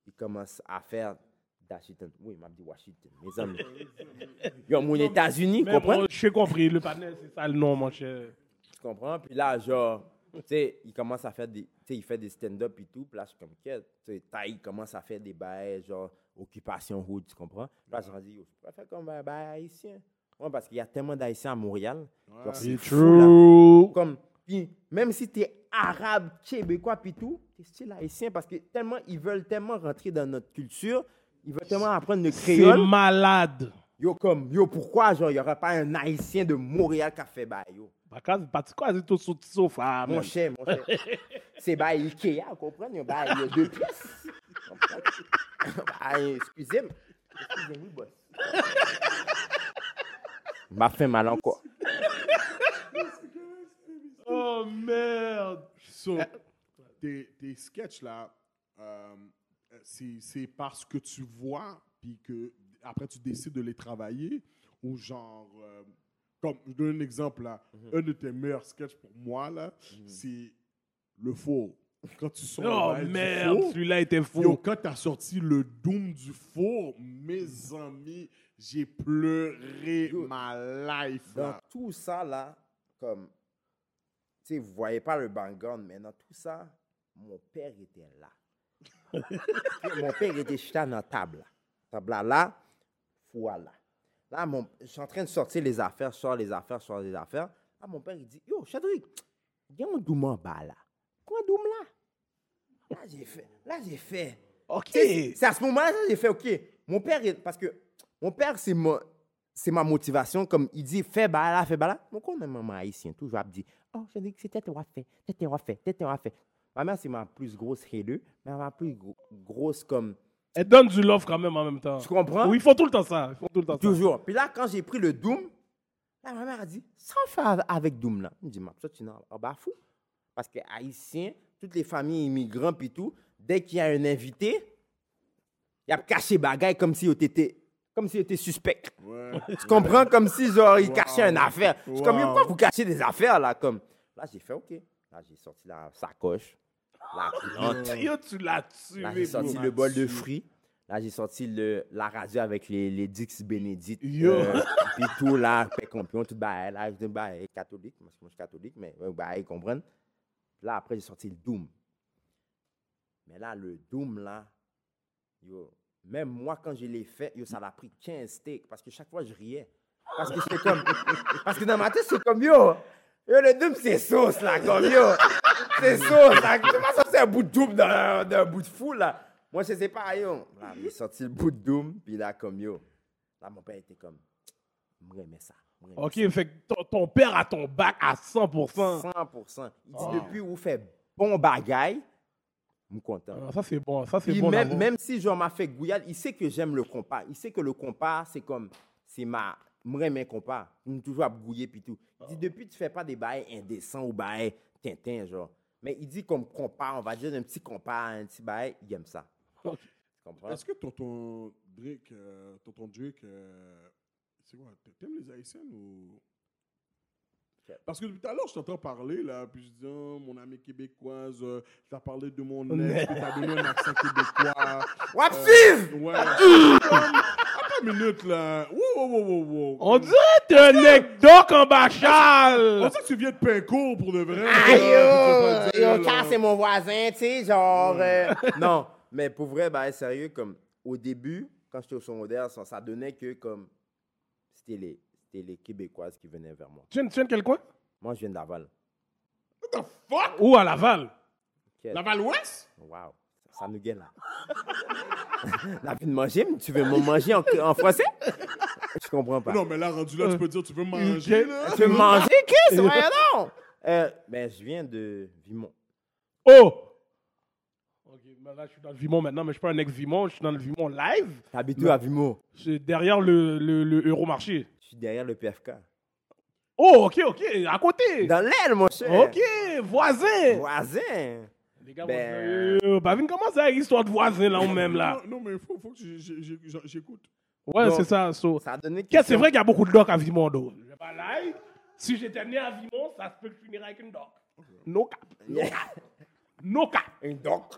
il commence à faire Washington. Oui, il m'a dit Washington, mes amis. Yo, mon États-Unis, comprends? bon, j'ai compris, le panel, c'est ça le nom, mon cher. Tu comprends? Puis là, genre, tu sais, il commence à faire des, tu sais, il fait des stand-up et tout. Puis là, je suis comme, qu'est-ce? Tu sais, Taï commence à faire des bails, genre, occupation hood, tu comprends? Puis là, je me dis, yo, je peux faire comme un bail haïtien. Ouais, parce qu'il y a tellement d'haïtiens à Montréal. Genre, C'est fou, là. true. Comme, puis même si tu es arabe, québécois, puis tout, tu es style haïtien parce que tellement, ils veulent tellement rentrer dans notre culture, ils veulent tellement apprendre le C'est créole. malade. Yo, comme, yo, pourquoi, genre, il n'y aurait pas un haïtien de Montréal qui a fait bail, yo? Pas de quoi, c'est tout sur le sofa. Mon cher, mon cher. C'est bail Ikea, vous comprenez? Bail, il y a deux pièces. Bail, excusez-moi. Excusez-moi, boss. M'a fait mal encore. Oh, merde. So, tes, tes sketchs là, euh, c'est c'est parce que tu vois, puis que après tu décides de les travailler, ou genre, euh, comme je donne un exemple là, un de tes meilleurs sketchs pour moi là, c'est le faux. Quand tu sors Oh, le merde. Celui-là était Yo, fou. quand t'as sorti le Doom du four, mes amis, j'ai pleuré Yo, ma life. Dans là. tout ça, là, comme, tu sais, vous voyez pas le background, mais dans tout ça, mon père était là. mon père était jeté dans la table. Table là, là, voilà. Là, mon, je suis en train de sortir les affaires, je sors les affaires, je sors les affaires. Là, mon père, il dit, yo, Chadrick, a un doum en bas, là. Quoi, doum là? Là, j'ai fait, là, j'ai fait. OK. C'est à ce moment-là que j'ai fait, OK. Mon père, est- parce que mon père, c'est ma, c'est ma motivation. Comme il dit, fais là, fais bah là. Mon con, maman haïtien, toujours, elle dit, oh, je dis que c'était toi fait, c'était toi fait, c'était toi fait. Ma mère, c'est ma plus grosse hater, mais ma plus gro- grosse comme. Elle donne du love quand même en même temps. Tu comprends? Oui, ils font tout le temps ça. Ils font tout le temps ça. Toujours. Puis là, quand j'ai pris le Doom, là, ma mère a dit, sans faire avec Doom là. Je me dis, ma ça, tu n'en as pas fou. Parce que haïtien, toutes les familles immigrants, puis tout, dès qu'il y a un invité, il a caché bagaille comme si était comme s'il était suspect. Ouais. Tu comprends? Comme si, genre, il Wow. cachait une affaire. Je suis comme, pourquoi vous cachez des affaires, là? Comme, là, j'ai fait, OK. Là, j'ai sorti la sacoche, la coulante. Yo, tu l'as tué, Là, j'ai sorti le bol de fruits. Là, j'ai sorti le, la radio avec les, les Dix Bénédicte. Yo. euh, Puis tout, là, campion, tout bail. Là, je dis, bail catholique, parce que moi, je suis catholique, mais ouais, bail, comprendre. Là, après, j'ai sorti le Doom. Mais là, le Doom, là, yo, même moi, quand je l'ai fait, yo, ça l'a pris 15 steaks, parce que chaque fois, je riais. Parce que j'étais comme... parce que dans ma tête, c'est comme, yo, yo, le Doom, c'est sauce, là, comme, yo. C'est sauce, là. Comment ça, c'est un bout de Doom d'un d'un bout de fou, là? Moi, je sais pas, yo. Là, j'ai sorti le bout de Doom, puis là, comme, yo. Là, mon père était comme, mais ça. m'aimais OK, fait que ton, ton père a ton bac à 100%. 100%. Il dit, Oh. depuis où faites bon bagaille, je suis content. Ah, Ça, c'est bon. Ça, c'est Puis bon. même, même si genre m'a fait gouillade, il sait que j'aime le compas. Il sait que le compas, c'est comme, c'est ma, moi mes compas. Il me toujours à gouiller puis tout. Il dit, depuis tu fais pas des bails indécents ou bails tintin, genre. Mais il dit comme compas, on va dire un petit compas, un petit bail, il aime ça. Tu comprends? Est-ce que tonton Drake, euh, tonton Drake, euh, C'est quoi? T'aimes les Haïtiennes ou? Parce que depuis tout à l'heure, je t'entends parler, là, puis je dis, oh, mon ami québécoise, euh, t'as parlé de mon ex, puis t'as donné un accent québécois. What Euh? Ouais. Attends une minute, là. Wow, wow, wow, wow, wow. On dirait que t'es un anecdote en On bachal. sait que tu viens de Pincourt, pour de vrai. Vas yo. Carl, c'est mon voisin, tu sais, genre. euh, non, mais pour vrai, bah, sérieux, comme au début, quand j'étais au secondaire, ça, ça donnait que comme c'était les, c'était les Québécoises qui venaient vers moi. Tu viens, tu viens de quel coin? Moi, je viens de Laval. What the fuck? Ou à Laval? Quel- Laval-Ouest? Wow, ça, nous gueule là. La vie de manger, mais tu veux me manger en, en français? Je comprends pas. Non, mais là, rendu là, tu peux dire, tu veux manger, là? Tu veux manger, Chris? Voyons donc! Euh, ben, je viens de Vimont. Oh! Ok, ben là, je suis dans le Vimont maintenant, mais je suis pas un ex-Vimont, je suis dans le Vimont live. T'habites où à Vimont? C'est derrière le, le, le Euromarché. Je suis derrière le PFK. Oh, ok, ok, à côté. Dans l'aile, mon cher. Ok, voisin. Voisin. Les gars, Ben- Bavine, comment ça, histoire de voisin là ou même là? Non, non, mais il faut, faut que j'écoute. Ouais, c'est ça. so. Ça a donné Qu'est-ce- C'est vrai qu'il y a beaucoup de docs à Vimont, d'eau. Je vais pas lie. Si j'étais né à Vimont, ça se peut que je finirais avec une doc. No cap. No cap. No cap. Un doc.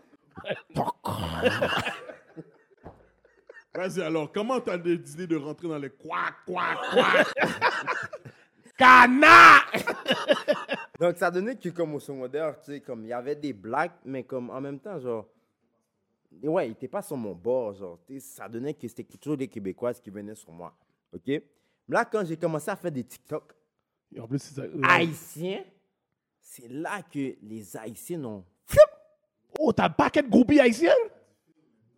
Vas-y, alors, comment t'as décidé de rentrer dans les quack, quack, quack? Cana! Donc, ça donné que, comme au secondaire, tu sais, comme il y avait des blagues, mais comme en même temps, genre. Ouais, il était pas sur mon bord, genre. tu sais, Ça donnait que c'était toujours des Québécoises qui venaient sur moi. OK? Mais là, quand j'ai commencé à faire des TikTok Et en plus, c'est ça. euh, haïtiens, c'est là que les Haïtiens ont. Oh, t'as un paquet de groupies haïtiennes?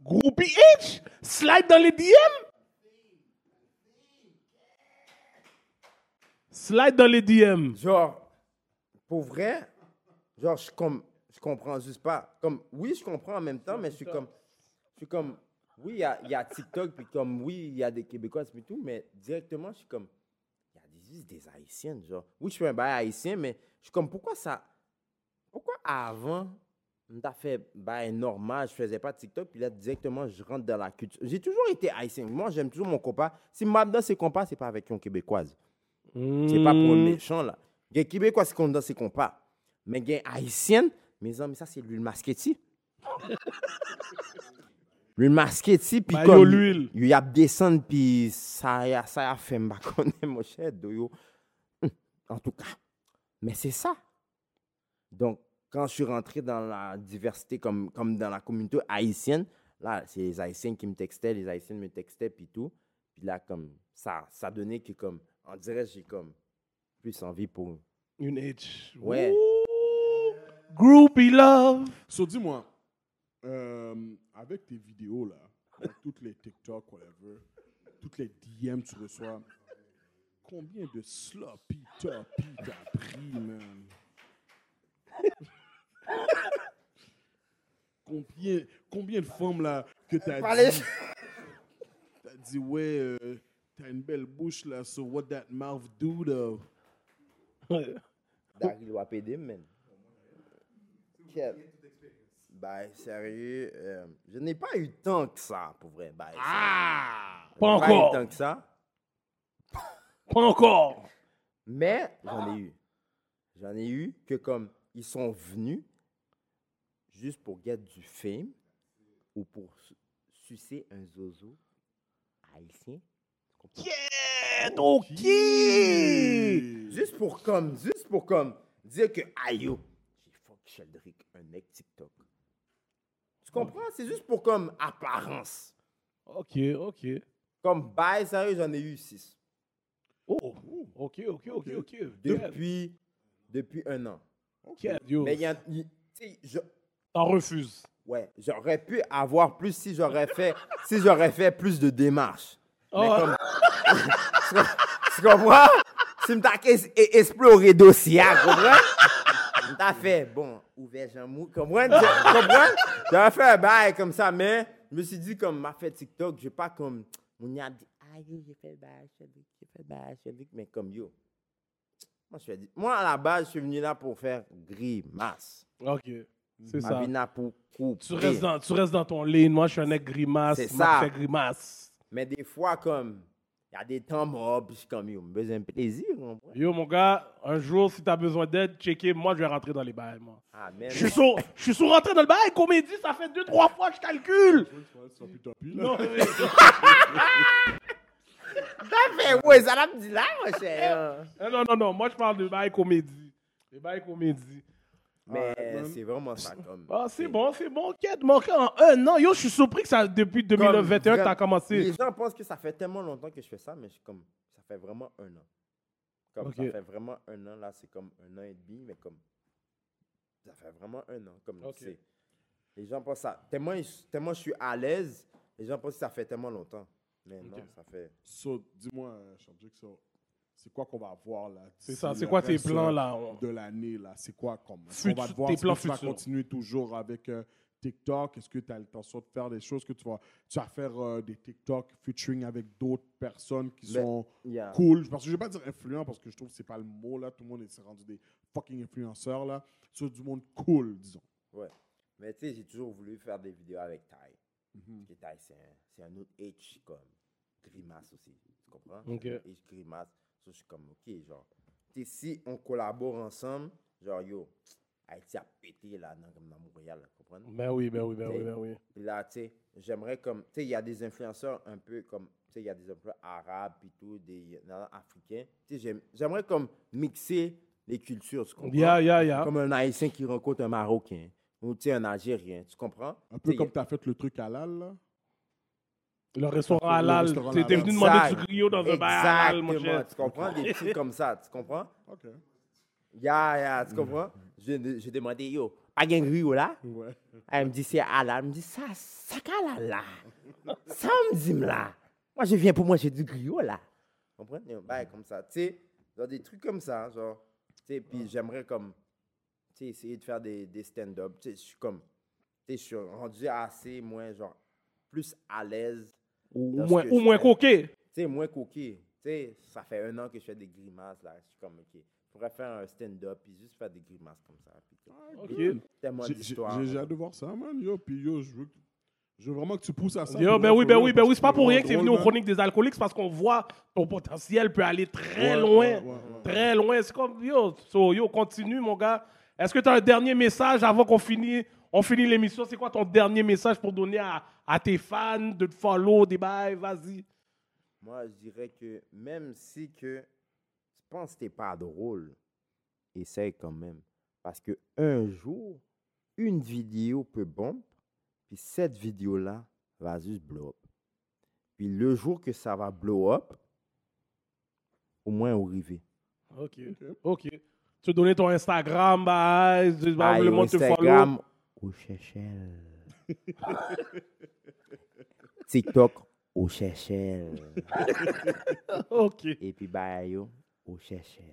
Groupie H? Slide dans les DM? Slide dans les DM. Genre, pour vrai, genre, je, comme, je comprends juste pas. Comme, oui, je comprends en même temps, mais je suis comme. Je suis comme. Oui, il y a, TikTok, puis comme, oui, il y a des Québécoises, puis tout, mais directement, je suis comme. Il y a des, des Haïtiennes, genre. Oui, je suis un bail haïtien, mais je suis comme, pourquoi ça. Pourquoi avant, on t'a fait normal, je faisais pas TikTok, puis là, directement, je rentre dans la culture. J'ai toujours été haïtien. Moi, j'aime toujours mon compas. Si ma dans ses compas, c'est pas avec une Québécoise. C'est pas pour un méchant, là. Il y a Québécois, c'est qu'on dans ses compas. Mais il y a Haïtienne, mes amis, ça, c'est l'huile masquetti. l'huile masquetti, puis comme... l'huile. Il y a descendre, puis ça y a, ça y a fait m'bakone, mon cher, En tout cas. Mais c'est ça. Donc, quand je suis rentré dans la diversité, comme, comme dans la communauté haïtienne, là, c'est les Haïtiens qui me textaient, les Haïtiennes me textaient, puis tout. Puis là, comme, ça, ça donnait que, comme, on dirait, j'ai comme plus envie pour. Une H. Ouais. Ouh. Groupie love. So, dis-moi, euh, avec tes vidéos, là, avec toutes les TikTok, whatever, toutes les DM que tu reçois, combien de sloppy toppy t'as pris, man? combien, combien de femmes, là, que t'as dit, t'as dit, ouais, euh, t'as une belle bouche, là, so what that mouth do, though? Daryl Wapede, man. Quel- Bah, sérieux, euh, je n'ai pas eu tant que ça, pour vrai. Bah, Ah! sérieux. Pas eu encore. tant que ça. Pas encore. Mais j'en ai eu. J'en ai eu que comme ils sont venus juste pour get du fame ou pour su- sucer un zozo haïtien. Yeah, ok. Juste pour comme, juste pour comme dire que aïe j'ai fuck Sheldrick, un mec TikTok. Tu comprends? C'est juste pour comme apparence. Ok, ok. Comme bail sérieux, j'en ai eu six. Oh, ok, ok, ok, ok. Depuis, depuis un an. Yo. Mais il y a, il- tu sais, je- T'en refuses. Ouais, j'aurais pu avoir plus si j'aurais fait, si j'aurais fait plus de démarches. Oh. comme, tu com- tu comprends? Si m't'a es- e- exploré dossier, tu comprends? M't'a fait, bon, ouvert Jean-Mou, comprends? Tu comprends? J'aurais fait un bail comme ça, mais je me suis dit, comme, m'a fait TikTok, je pas comme, on y a dit, ah yo, j'ai fait le bail, j'ai fait le bail, j'ai fait mais comme yo. Moi, je fais dit, moi, à la base, je suis venu là pour faire grimace. Ok, c'est ça. pour. Tu restes, dans, tu restes dans ton lane. Moi, je suis un mec grimace. C'est ça. fait grimace. Mais des fois, comme, Il y a des temps morts, puis je suis comme, yo, j'ai besoin de plaisir? Yo, mon gars, un jour, si t'as besoin d'aide, checker, moi, je vais rentrer dans les bails, moi. Ah. Je suis sur, je suis sur rentré dans le bail, comédie, ça fait deux, trois fois, je calcule. Ça fait, ouais, ça l'a me dit là, mon cher? Eh, non, non, non, moi, je parle de bail comédie. Les bails comédie. Mais c'est vraiment ça, comme. Ah, c'est bon, c'est bon. Quête manqué en un an. Yo, je suis surpris que ça, depuis 2021 que t'as Comme, commencé. Les gens pensent que ça fait tellement longtemps que je fais ça, mais je suis comme, ça fait vraiment un an. Comme ça fait vraiment un an, là, c'est comme un an et demi, mais comme, ça fait vraiment un an. Comme, les gens pensent ça. Tellement, tellement je suis à l'aise, les gens pensent que ça fait tellement longtemps. Mais non, ça fait. So, dis-moi, Shamjik, so, c'est quoi qu'on va voir là? C'est ça, c'est quoi tes plans, là? On- De l'année, là, c'est quoi comme? Qu'on va te voir, tes plans que tu vas continuer toujours avec euh, TikTok? Est-ce que tu as l'intention de faire des choses que tu vas, tu vas faire euh, des TikTok featuring avec d'autres personnes qui sont yeah. cool? Parce que je vais pas dire influent parce que je trouve que c'est pas le mot là. Tout le monde est s'est rendu des fucking influenceurs là. Sur du monde cool, disons. Ouais. Mais tu sais, j'ai toujours voulu faire des vidéos avec Ty. Parce que Ty, c'est un, c'est un autre H comme grimace aussi. Tu comprends? Ok. C'est un H grimace. So, je suis comme, ok, genre, si on collabore ensemble, genre, yo, Haïti a pété là, dans, comme dans Montréal, tu comprends? Ben oui, ben oui, ben oui, ben oui. Puis là, tu sais, j'aimerais comme, tu sais, il y a des influenceurs un peu comme, tu sais, il y a des influenceurs arabes et tout, des non, africains. Tu sais, j'aime- j'aimerais comme mixer les cultures, tu comprends? Ya, ya, ya. Comme un Haïtien qui rencontre un Marocain ou tu sais, un Algérien, tu comprends? Un peu sais, comme tu as fait le truc halal là. Le restaurant halal. halal. venu demander du griot dans un bail halal, mon cher. tu comprends? Des trucs comme ça, tu comprends? Ok. Ya, ya, tu comprends? Je J'ai demandé, yo, pas de griot là? Ouais. Elle me dit, c'est halal. Elle me dit, ça, ça halal là? Ça me dit là. Moi, je viens pour manger du griot là. Tu comprends? Bail comme ça. Tu sais, genre des trucs comme ça, genre. Tu sais, puis j'aimerais comme, tu sais, essayer de faire des, des stand-up. Tu sais, je suis comme, tu sais, je suis rendu assez moins, genre, plus à l'aise. Ou moins, ou moins. Tu sais, moins coquille. Tu sais, ça fait un an que je fais des grimaces là. Je suis comme, ok, je pourrais faire un stand-up puis juste faire des grimaces comme ça. Puis, Ok. tellement J'ai- J'ai d'histoires. j'ai hâte de voir ça, man. Yo, puis yo, je veux, que- je veux vraiment que tu pousses à ça. Yo, ben vrai, oui, for ben oui, ben oui. C'est pas pour rien que t'es venu drôle, aux chroniques des alcooliques, c'est parce qu'on voit ton potentiel peut aller très Ouais, loin. ouais, ouais, ouais. Très loin. C'est comme, yo, so, yo, continue, mon gars. Est-ce que tu as un dernier message avant qu'on finisse, on finit l'émission? C'est quoi ton dernier message pour donner à, à tes fans de te follow, des bails? Vas-y. Moi, je dirais que même si que tu penses que t'es pas drôle, essaye quand même. Parce que un jour, une vidéo peut bomber, puis cette vidéo-là va juste blow up. Puis le jour que ça va blow up, au moins au rivet. OK. OK. Tu donner ton Instagram, bah, Aïe, le monde te follow. Instagram, au Chechel. TikTok, au Chechel. OK. Et puis, bye, yo, au Chechel.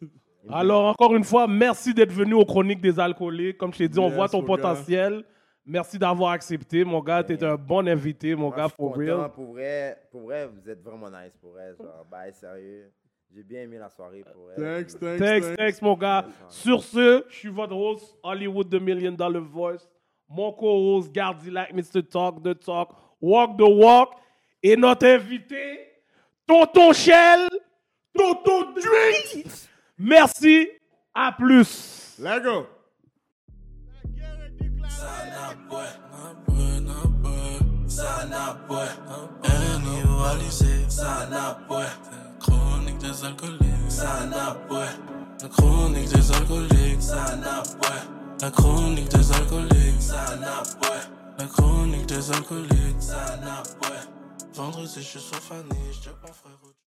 Alors, encore une fois, merci d'être venu aux Chroniques des Alcooliques. Comme je t'ai dit, on Yes, voit ton mon gars. potentiel. Merci d'avoir accepté, mon gars. Tu es un bon invité, mon Moi, gars, suis for content, real. Pour vrai, pour vrai, vous êtes vraiment nice, pour vrai. Genre, bye, sérieux. J'ai bien aimé la soirée, pour vrai. Thanks, thanks, Thanks, thanks. thanks, mon gars. Sur ce, je suis votre host, Hollywood The Million Dollar Voice. Mon co-host, Gardy Like Mr. Talk, The Talk, Walk the Walk. Et notre invité, Tonton Shell, Tonton Drink. Merci. À plus. Let go. Na na chronique des alcooliques, Sana boy, la chronique des alcooliques, Sana boy, la chronique des alcooliques, Sana boy, la chronique des alcooliques, Sana boy. Vendredi, je suis sur Fanny, je te pas frérot.